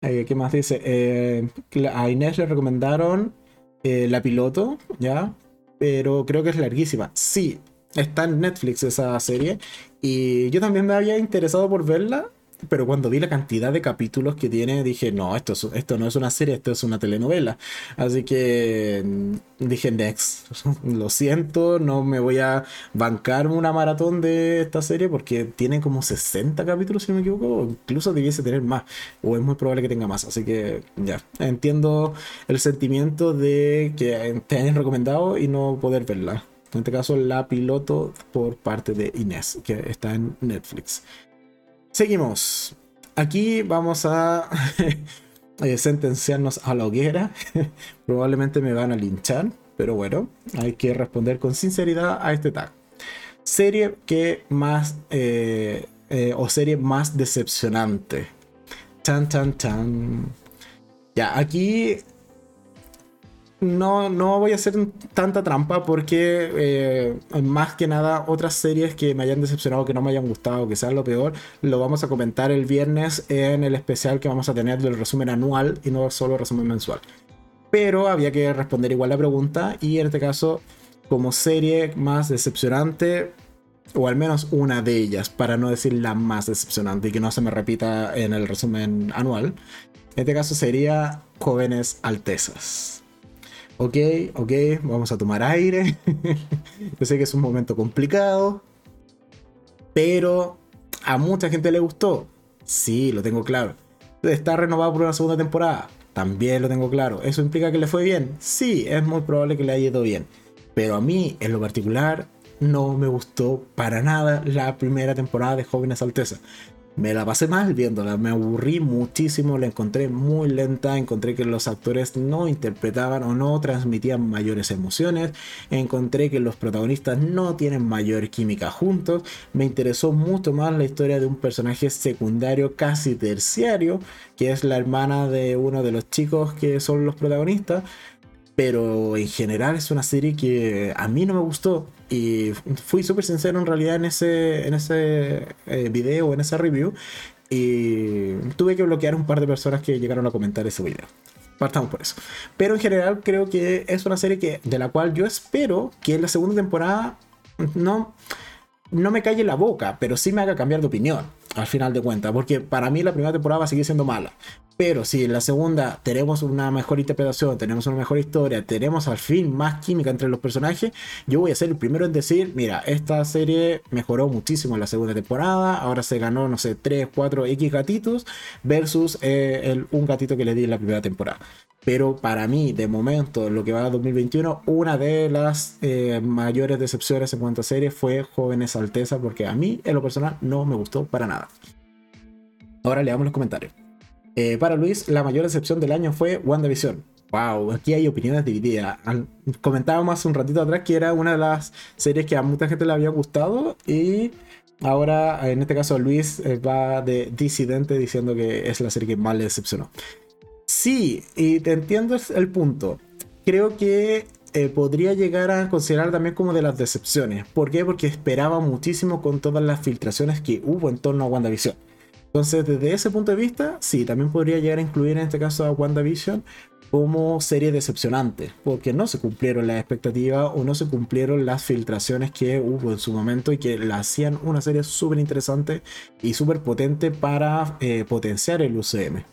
Eh, ¿Qué más dice? a Inés le recomendaron la piloto, ¿ya? Pero creo que es larguísima. Sí, está en Netflix esa serie y yo también me había interesado por verla, pero cuando vi la cantidad de capítulos que tiene, dije, no, esto, esto no es una serie, esto es una telenovela. Así que mm, dije, next, <laughs> lo siento, no me voy a bancar una maratón de esta serie porque tiene como 60 capítulos, si no me equivoco, o incluso debiese tener más, o es muy probable que tenga más. Así que ya, entiendo el sentimiento de que te hayan recomendado y no poder verla. En este caso, la piloto por parte de Inés, que está en Netflix. Seguimos. Aquí vamos a <laughs> eh, sentenciarnos a la hoguera. <laughs> Probablemente me van a linchar, pero bueno, hay que responder con sinceridad a este tag. Serie que más eh, eh, o serie más decepcionante. Chan, chan, chan. Ya, aquí no, no voy a hacer tanta trampa porque eh, más que nada otras series que me hayan decepcionado, que no me hayan gustado, que sean lo peor, lo vamos a comentar el viernes en el especial que vamos a tener del resumen anual y no solo resumen mensual. Pero había que responder igual la pregunta y en este caso como serie más decepcionante, o al menos una de ellas, para no decir la más decepcionante y que no se me repita en el resumen anual, en este caso sería Jóvenes Altezas ok, ok, vamos a tomar aire. <laughs> Yo sé que es un momento complicado, pero a mucha gente le gustó. Sí, lo tengo claro. Está renovado por una segunda temporada. También lo tengo claro. ¿Eso implica que le fue bien? Sí, es muy probable que le haya ido bien. Pero a mí, en lo particular, no me gustó para nada la primera temporada de Jóvenes Alteza me la pasé mal viéndola, me aburrí muchísimo, la encontré muy lenta, encontré que los actores no interpretaban o no transmitían mayores emociones, encontré que los protagonistas no tienen mayor química juntos, me interesó mucho más la historia de un personaje secundario casi terciario, que es la hermana de uno de los chicos que son los protagonistas, pero en general es una serie que a mí no me gustó. Y fui súper sincero en realidad en ese, en ese eh, video, en esa review. Y tuve que bloquear un par de personas que llegaron a comentar ese video. Partamos por eso. Pero en general creo que es una serie que, de la cual yo espero que la segunda temporada no, no me calle la boca, pero sí me haga cambiar de opinión al final de cuentas, porque para mí la primera temporada va a seguir siendo mala. Pero si en la segunda tenemos una mejor interpretación, tenemos una mejor historia, tenemos al fin más química entre los personajes, yo voy a ser el primero en decir, mira, esta serie mejoró muchísimo en la segunda temporada, ahora se ganó, no sé, 3, 4 X gatitos versus eh, el, un gatito que le di en la primera temporada. Pero para mí, de momento, lo que va a 2021, una de las eh, mayores decepciones en cuanto a series fue Jóvenes Alteza, porque a mí, en lo personal, no me gustó para nada. Ahora leamos los comentarios. Eh, para Luis, la mayor decepción del año fue WandaVision. Wow, aquí hay opiniones divididas. Comentábamos un ratito atrás que era una de las series que a mucha gente le había gustado y ahora, en este caso, Luis eh, va de disidente diciendo que es la serie que más le decepcionó. Sí, y te entiendo el punto. Creo que eh, podría llegar a considerar también como de las decepciones. ¿Por qué? Porque esperaba muchísimo con todas las filtraciones que hubo en torno a WandaVision. Entonces, desde ese punto de vista, sí, también podría llegar a incluir en este caso a WandaVision como serie decepcionante, porque no se cumplieron las expectativas o no se cumplieron las filtraciones que hubo en su momento y que la hacían una serie súper interesante y súper potente para eh, potenciar el UCM.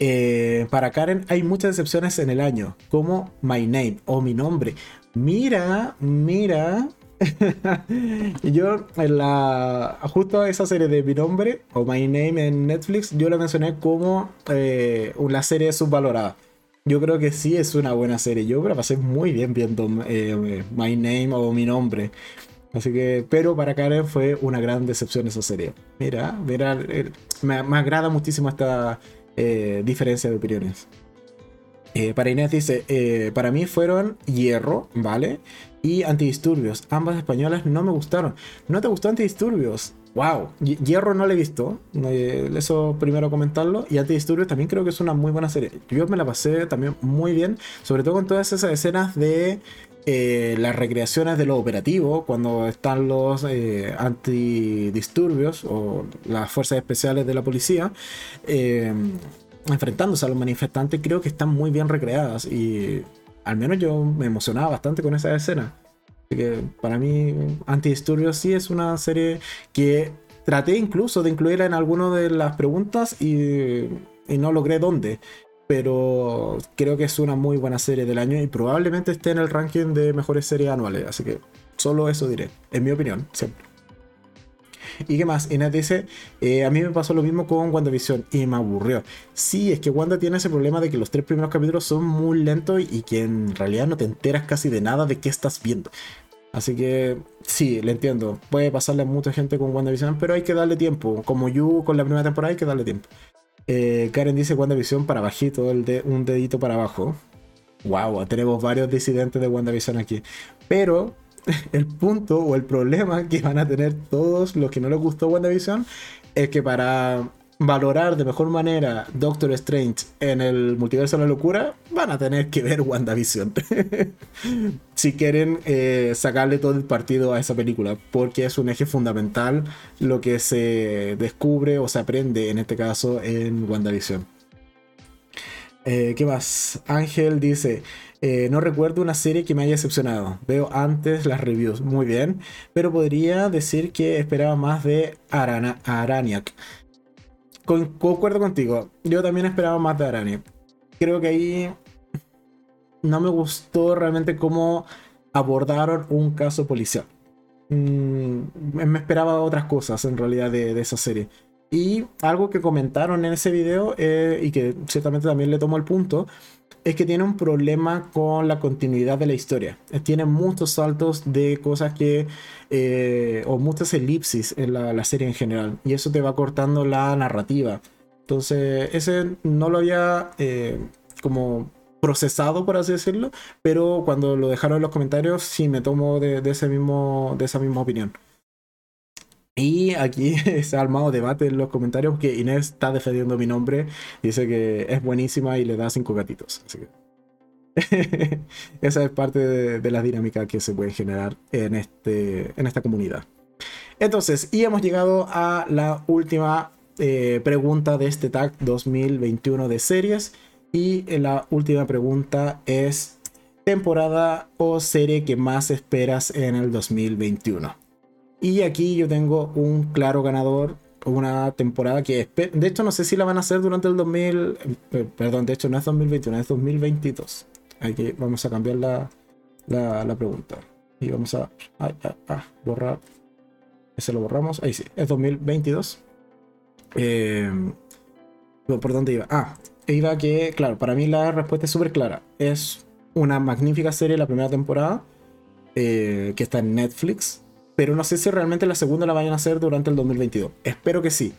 Eh, para Karen hay muchas decepciones en el año, como My Name o Mi Nombre. Mira, mira, <laughs> yo en la justo esa serie de mi nombre o My Name en Netflix yo la mencioné como eh, una serie subvalorada. Yo creo que sí es una buena serie. Yo la pasé muy bien viendo eh, My Name o mi nombre. Así que pero para Karen fue una gran decepción esa serie. Mira mira eh, me, me, agrada muchísimo esta diferencia de opiniones. Para Inés dice, para mí fueron Hierro, ¿vale? Y Antidisturbios. Ambas españolas no me gustaron. ¿No te gustó Antidisturbios? ¡Wow! Hierro no le he visto. Eso primero comentarlo. Y Antidisturbios también creo que es una muy buena serie. Yo me la pasé también muy bien. Sobre todo con todas esas escenas de eh, las recreaciones de lo operativo. Cuando están los eh, antidisturbios o las fuerzas especiales de la policía. Eh, enfrentándose a los manifestantes. Creo que están muy bien recreadas. Y al menos yo me emocionaba bastante con esa escena. Así que para mí, Antidisturbios sí es una serie que traté incluso de incluirla en alguna de las preguntas y, y no logré dónde. Pero creo que es una muy buena serie del año y probablemente esté en el ranking de mejores series anuales. Así que solo eso diré, en mi opinión, siempre. <laughs> ¿Y qué más? Inés dice, eh, a mí me pasó lo mismo con WandaVision y me aburrió. Sí, es que Wanda tiene ese problema de que los tres primeros capítulos son muy lentos y que en realidad no te enteras casi de nada de qué estás viendo. Así que sí, le entiendo. Puede pasarle a mucha gente con WandaVision, pero hay que darle tiempo. Como You con la primera temporada hay que darle tiempo. Eh, Karen dice WandaVision para bajito, el de, un dedito para abajo. Wow, tenemos varios disidentes de WandaVision aquí. Pero <laughs> el punto o el problema que van a tener todos los que no les gustó WandaVision es que para valorar de mejor manera Doctor Strange en el multiverso de la locura, van a tener que ver WandaVision. <laughs> si quieren eh, sacarle todo el partido a esa película, porque es un eje fundamental lo que se descubre o se aprende en este caso en WandaVision. Eh, ¿Qué más? Ángel dice, eh, no recuerdo una serie que me haya decepcionado. Veo antes las reviews, muy bien. Pero podría decir que esperaba más de Arana, Araniac. concuerdo contigo. Yo también esperaba más de Araniac. Creo que ahí no me gustó realmente cómo abordaron un caso policial. Mm, me esperaba otras cosas en realidad de, esa serie. Y algo que comentaron en ese video eh, y que ciertamente también le tomo el punto es que tiene un problema con la continuidad de la historia. Eh, tiene muchos saltos de cosas que, eh, o muchas elipsis en la, serie en general, y eso te va cortando la narrativa. Entonces, ese no lo había eh, como procesado, por así decirlo, pero cuando lo dejaron en los comentarios, sí me tomo de, ese mismo, de esa misma opinión. Y aquí <laughs> se ha armado debate en los comentarios que Inés está defendiendo mi nombre. Dice que es buenísima y le da cinco gatitos. Así que <laughs> esa es parte de, la dinámica que se puede generar en, este, en esta comunidad. Entonces, y hemos llegado a la última eh, pregunta de este tag 2021 de series. Y la última pregunta es, temporada o serie que más esperas en el 2021. Y aquí yo tengo un claro ganador, una temporada que de hecho no sé si la van a hacer durante el 2000, eh, perdón, de hecho no es 2021, es 2022. Aquí vamos a cambiar la, la, pregunta. Y vamos a, borrar. Ese lo borramos. Ahí sí, es 2022. Eh, ¿Por dónde iba? Ah, iba que, claro, para mí la respuesta es súper clara. Es una magnífica serie la primera temporada, eh, que está en Netflix pero no sé si realmente la segunda la vayan a hacer durante el 2022. Espero que sí.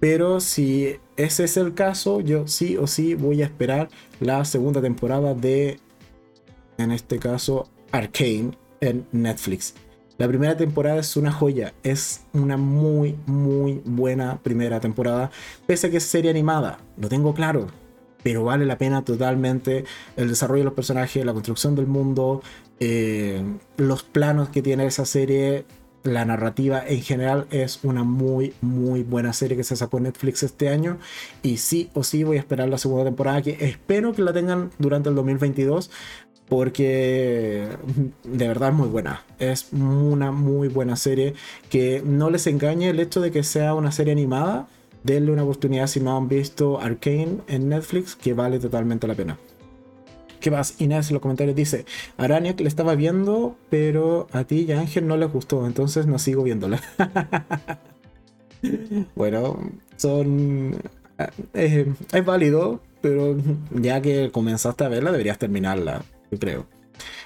Pero si ese es el caso, yo sí o sí voy a esperar la segunda temporada de, en este caso, Arcane en Netflix. La primera temporada es una joya, es una muy, muy buena primera temporada, pese a que es serie animada, lo tengo claro, pero vale la pena totalmente el desarrollo de los personajes, la construcción del mundo, eh, los planos que tiene esa serie, la narrativa en general es una muy, muy buena serie que se sacó en Netflix este año. Y sí o sí voy a esperar la segunda temporada, que espero que la tengan durante el 2022. Porque de verdad es muy buena. Es una muy buena serie. Que no les engañe el hecho de que sea una serie animada. Denle una oportunidad si no han visto Arcane en Netflix, que vale totalmente la pena. ¿Qué más? Inés en los comentarios dice, Arania que le estaba viendo, pero a ti y a Ángel no les gustó, entonces no sigo viéndola. <laughs> bueno, son... Eh, es válido, pero ya que comenzaste a verla, deberías terminarla, yo creo.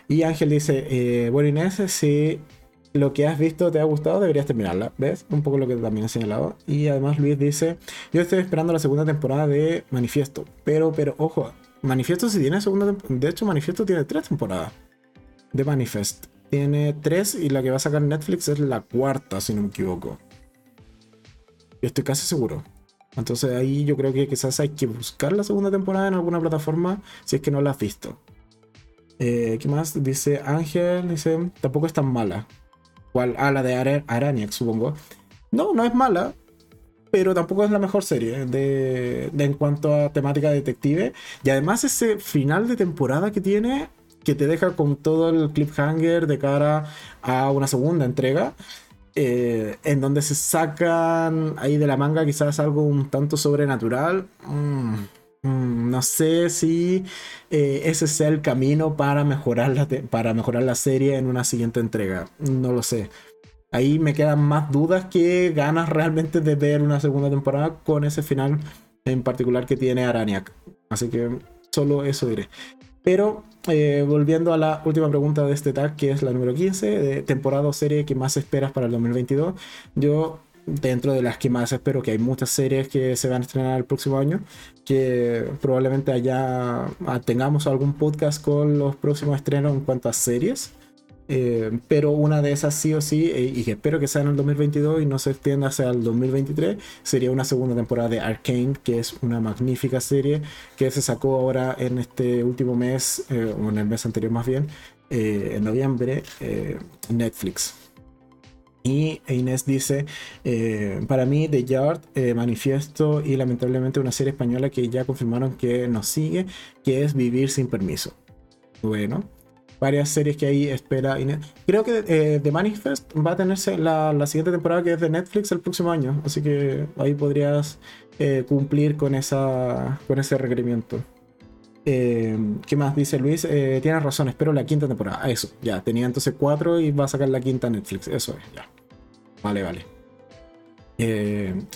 Y Ángel dice, eh, bueno Inés, si lo que has visto te ha gustado, deberías terminarla. ¿Ves? Un poco lo que también he señalado. Y además Luis dice, yo estoy esperando la segunda temporada de Manifiesto. Pero, pero, ojo, Manifiesto si tiene segunda temporada. De hecho, Manifiesto tiene tres temporadas. De Manifest. Tiene tres y la que va a sacar Netflix es la cuarta, si no me equivoco. Estoy casi seguro. Entonces ahí yo creo que quizás hay que buscar la segunda temporada en alguna plataforma si es que no la has visto. Eh, ¿Qué más? Dice Ángel, dice, tampoco es tan mala. ¿Cuál? Ah, la de Araniac, supongo. No, no es mala pero tampoco es la mejor serie de, en cuanto a temática detective. Y además ese final de temporada que tiene, que te deja con todo el cliffhanger de cara a una segunda entrega, eh, en donde se sacan ahí de la manga quizás algo un tanto sobrenatural. Mm, mm, no sé si eh, ese sea el camino para mejorar, la para mejorar la serie en una siguiente entrega. No lo sé. Ahí me quedan más dudas que ganas realmente de ver una segunda temporada con ese final en particular que tiene Araniac. Así que solo eso diré. Pero eh, volviendo a la última pregunta de este tag, que es la número 15, de temporada o serie que más esperas para el 2022, yo dentro de las que más espero, que hay muchas series que se van a estrenar el próximo año, que probablemente allá tengamos algún podcast con los próximos estrenos en cuanto a series. Eh, pero una de esas sí o sí, eh, y que espero que sea en el 2022 y no se extienda hacia el 2023, sería una segunda temporada de Arkane, que es una magnífica serie que se sacó ahora en este último mes, eh, o en el mes anterior más bien, en noviembre, Netflix. Y Inés dice, para mí The Yard, manifiesto y lamentablemente una serie española que ya confirmaron que nos sigue, que es Vivir sin permiso. Bueno, varias series que ahí espera. Creo que eh, The Manifest va a tenerse la, siguiente temporada que es de Netflix el próximo año. Así que ahí podrías eh, cumplir con, esa, con ese requerimiento. Eh, ¿Qué más dice Luis? tienes razón, espero la quinta temporada. Eso, ya, tenía entonces cuatro y va a sacar la quinta Netflix. Eso es, ya. Vale, vale.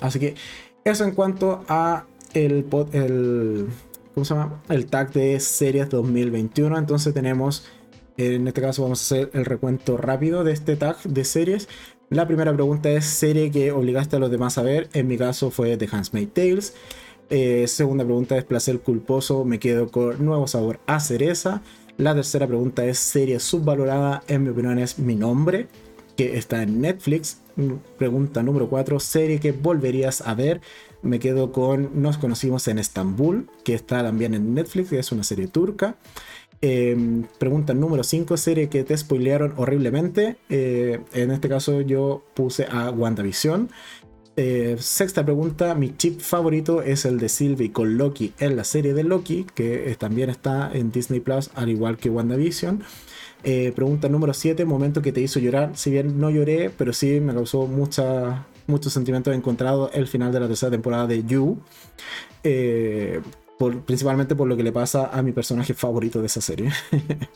así que eso en cuanto a el, el, ¿cómo se llama? El tag de series 2021. Entonces tenemos en este caso vamos a hacer el recuento rápido de este tag de series. La primera pregunta es serie que obligaste a los demás a ver. En mi caso fue The Handmaid's Tales. Eh, segunda pregunta es placer culposo. Me quedo con nuevo sabor a cereza. La tercera pregunta es serie subvalorada. En mi opinión es Mi Nombre, que está en Netflix. Pregunta número 4, serie que volverías a ver. Me quedo con Nos conocimos en Estambul, que está también en Netflix, que es una serie turca. Em, pregunta número 5, serie que te spoilearon horriblemente. Eh, en este caso yo puse a WandaVision. Eh, sexta pregunta, mi chip favorito es el de Sylvie con Loki en la serie de Loki, que también está en Disney Plus, al igual que WandaVision. Eh, pregunta número 7, momento que te hizo llorar. Si bien no lloré, pero sí me causó muchos sentimientos encontrados el final de la tercera temporada de You principalmente por lo que le pasa a mi personaje favorito de esa serie. <laughs>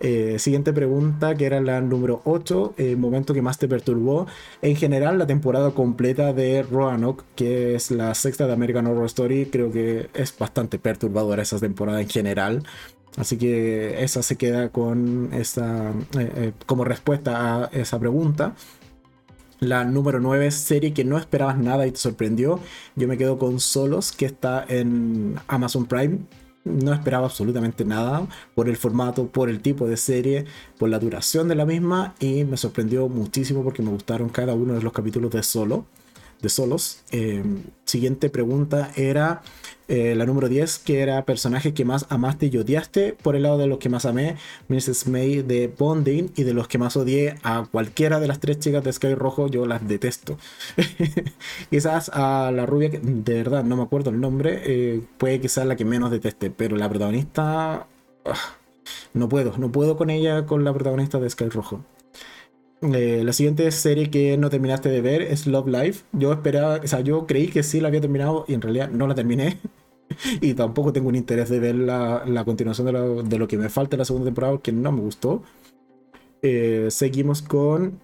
Eh, siguiente pregunta, que era la número 8, el momento que más te perturbó. En general, la temporada completa de Roanoke, que es la sexta de American Horror Story, creo que es bastante perturbadora esa temporada en general. Así que esa se queda con esa, eh, eh, como respuesta a esa pregunta. La número 9, serie que no esperabas nada y te sorprendió. Yo me quedo con Solos, que está en Amazon Prime. No esperaba absolutamente nada por el formato, por el tipo de serie, por la duración de la misma y me sorprendió muchísimo porque me gustaron cada uno de los capítulos de Solo de solos. Em, siguiente pregunta era eh, la número 10, que era personaje que más amaste y odiaste. Por el lado de los que más amé, Mrs. May de Bonding y de los que más odié a cualquiera de las tres chicas de Sky Rojo, yo las detesto. <laughs> quizás a la rubia, que de verdad no me acuerdo el nombre, eh, puede que sea la que menos deteste, pero la protagonista... Ah, no puedo, no puedo con ella, con la protagonista de Sky Rojo. Eh, la siguiente serie que no terminaste de ver es Love Life. Yo esperaba, o sea, yo creí que sí la había terminado y en realidad no la terminé. <laughs> y tampoco tengo un interés de ver la, continuación de lo, que me falta en la segunda temporada porque no me gustó. Eh, seguimos con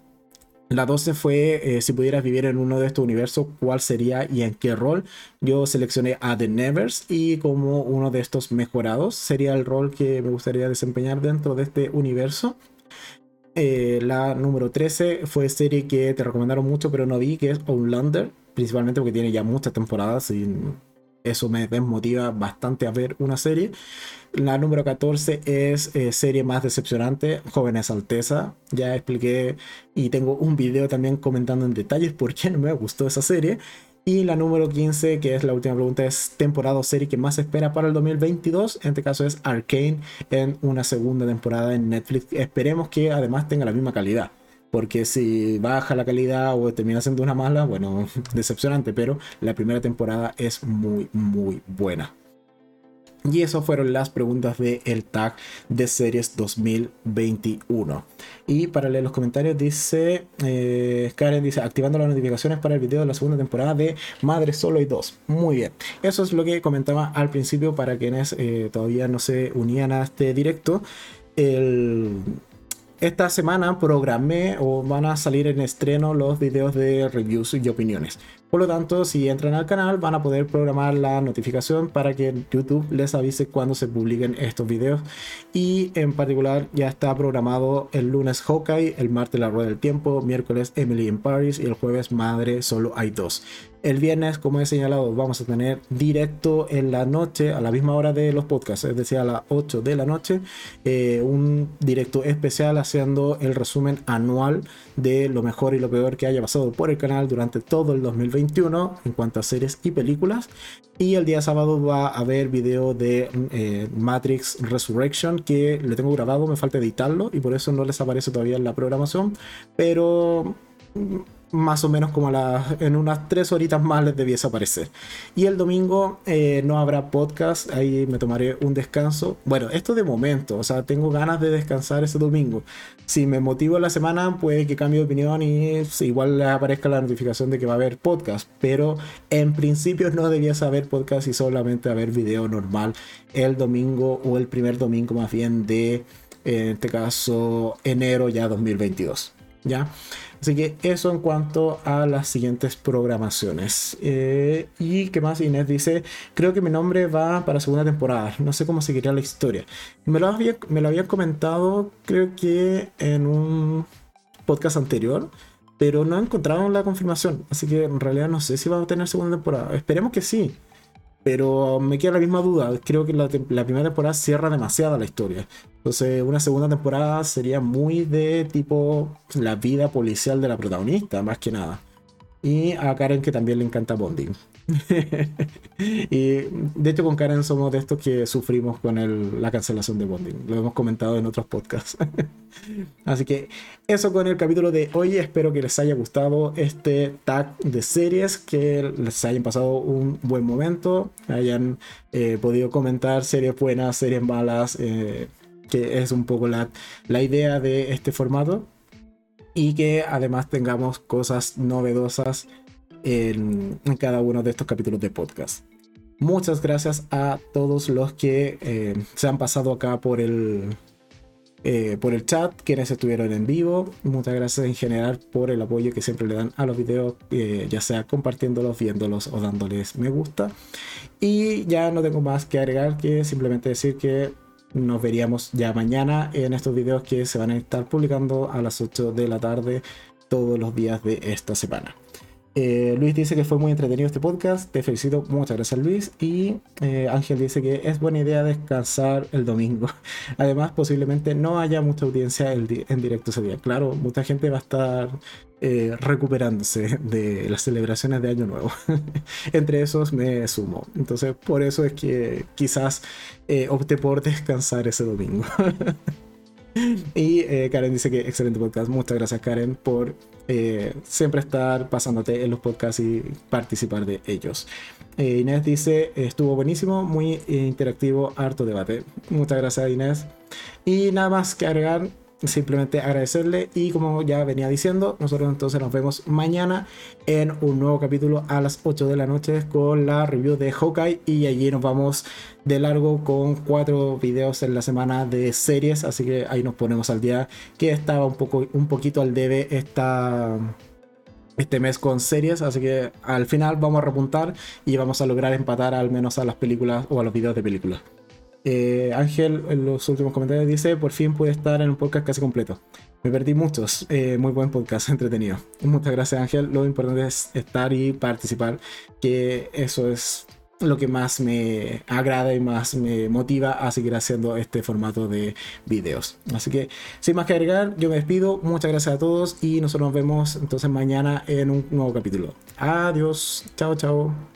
la 12 fue eh, si pudieras vivir en uno de estos universos, ¿cuál sería y en qué rol? Yo seleccioné a The Nevers y como uno de estos mejorados sería el rol que me gustaría desempeñar dentro de este universo. Eh, la número 13 fue serie que te recomendaron mucho, pero no vi, que es Outlander, principalmente porque tiene ya muchas temporadas y eso me desmotiva bastante a ver una serie. La número 14 es eh, serie más decepcionante, Jóvenes Alteza. Ya expliqué y tengo un video también comentando en detalles por qué no me gustó esa serie. Y la número 15, que es la última pregunta, es temporada o serie que más espera para el 2022. En este caso es Arcane en una segunda temporada en Netflix. Esperemos que además tenga la misma calidad. Porque si baja la calidad o termina siendo una mala, bueno, <laughs> decepcionante. Pero la primera temporada es muy, muy buena. Y esas fueron las preguntas del el tag de series 2021. Y para leer los comentarios dice, eh, Karen dice, activando las notificaciones para el video de la segunda temporada de Madre Solo y 2. Muy bien. Eso es lo que comentaba al principio para quienes eh, todavía no se unían a este directo. Esta semana programé o van a salir en estreno los videos de reviews y opiniones. Por lo tanto, si entran al canal van a poder programar la notificación para que YouTube les avise cuando se publiquen estos videos. Y en particular ya está programado el lunes Hawkeye, el martes La Rueda del Tiempo, miércoles Emily in Paris y el jueves Madre Solo hay dos. El viernes, como he señalado, vamos a tener directo en la noche, a la misma hora de los podcasts, es decir, a las 8 de la noche, eh, un directo especial haciendo el resumen anual de lo mejor y lo peor que haya pasado por el canal durante todo el 2021 en cuanto a series y películas. Y el día sábado va a haber video de eh, Matrix Resurrection que le tengo grabado, me falta editarlo y por eso no les aparece todavía en la programación, pero más o menos como a en unas tres horitas más les debiese aparecer. Y el domingo eh, no habrá podcast, ahí me tomaré un descanso. Bueno, esto de momento, o sea, tengo ganas de descansar ese domingo. Si me motivo la semana, puede que cambie de opinión y igual les aparezca la notificación de que va a haber podcast. Pero en principio no debiese haber podcast y solamente haber video normal el domingo o el primer domingo más bien de, en este caso, enero ya 2022. ¿Ya? Así que eso en cuanto a las siguientes programaciones. Eh, y qué más Inés dice, creo que mi nombre va para segunda temporada. No sé cómo seguiría la historia. Me lo, había, me lo habían comentado creo que en un podcast anterior. Pero no he encontrado la confirmación. Así que en realidad no sé si va a tener segunda temporada. Esperemos que sí. Pero me queda la misma duda. Creo que la, primera temporada cierra demasiado la historia. Entonces, una segunda temporada sería muy de tipo la vida policial de la protagonista, más que nada. Y a Karen que también le encanta Bonding. <laughs> y de hecho con Karen somos de estos que sufrimos con la cancelación de Bonding. Lo hemos comentado en otros podcasts. <laughs> Así que eso con el capítulo de hoy. Espero que les haya gustado este tag de series, que les hayan pasado un buen momento, hayan eh, podido comentar series buenas, series malas, eh, que es un poco la, la idea de este formato. Y que además tengamos cosas novedosas en, cada uno de estos capítulos de podcast. Muchas gracias a todos los que eh, se han pasado acá por el, eh, por el chat, quienes estuvieron en vivo. Muchas gracias en general por el apoyo que siempre le dan a los videos, eh, ya sea compartiéndolos, viéndolos o dándoles me gusta. Y ya no tengo más que agregar que simplemente decir que nos veríamos ya mañana en estos videos que se van a estar publicando a las 8 de la tarde todos los días de esta semana. Eh, Luis dice que fue muy entretenido este podcast. Te felicito. Muchas gracias, Luis. Y eh, Ángel dice que es buena idea descansar el domingo. <laughs> Además, posiblemente no haya mucha audiencia en directo ese día. Claro, mucha gente va a estar eh, recuperándose de las celebraciones de Año Nuevo. <laughs> Entre esos me sumo. Entonces, por eso es que quizás opte por descansar ese domingo. <laughs> y Karen dice que excelente podcast. Muchas gracias, Karen, por eh, siempre estar pasándote en los podcasts y participar de ellos. Eh, Inés dice, estuvo buenísimo, muy interactivo, harto debate. Muchas gracias Inés. Y nada más que agregar, simplemente agradecerle y como ya venía diciendo, nosotros entonces nos vemos mañana en un nuevo capítulo a las 8 de la noche con la review de Hawkeye y allí nos vamos de largo con cuatro videos en la semana de series, así que ahí nos ponemos al día que estaba un poco un poquito al debe esta este mes con series, así que al final vamos a repuntar y vamos a lograr empatar al menos a las películas o a los videos de películas. Eh, Ángel en los últimos comentarios dice, por fin pude estar en un podcast casi completo. Me perdí muchos, eh, muy buen podcast, <laughs> entretenido. Muchas gracias Ángel, lo importante es estar y participar, que eso es lo que más me agrada y más me motiva a seguir haciendo este formato de videos. Así que sin más que agregar, yo me despido, muchas gracias a todos y nosotros nos vemos entonces mañana en un nuevo capítulo. Adiós, chao, chao.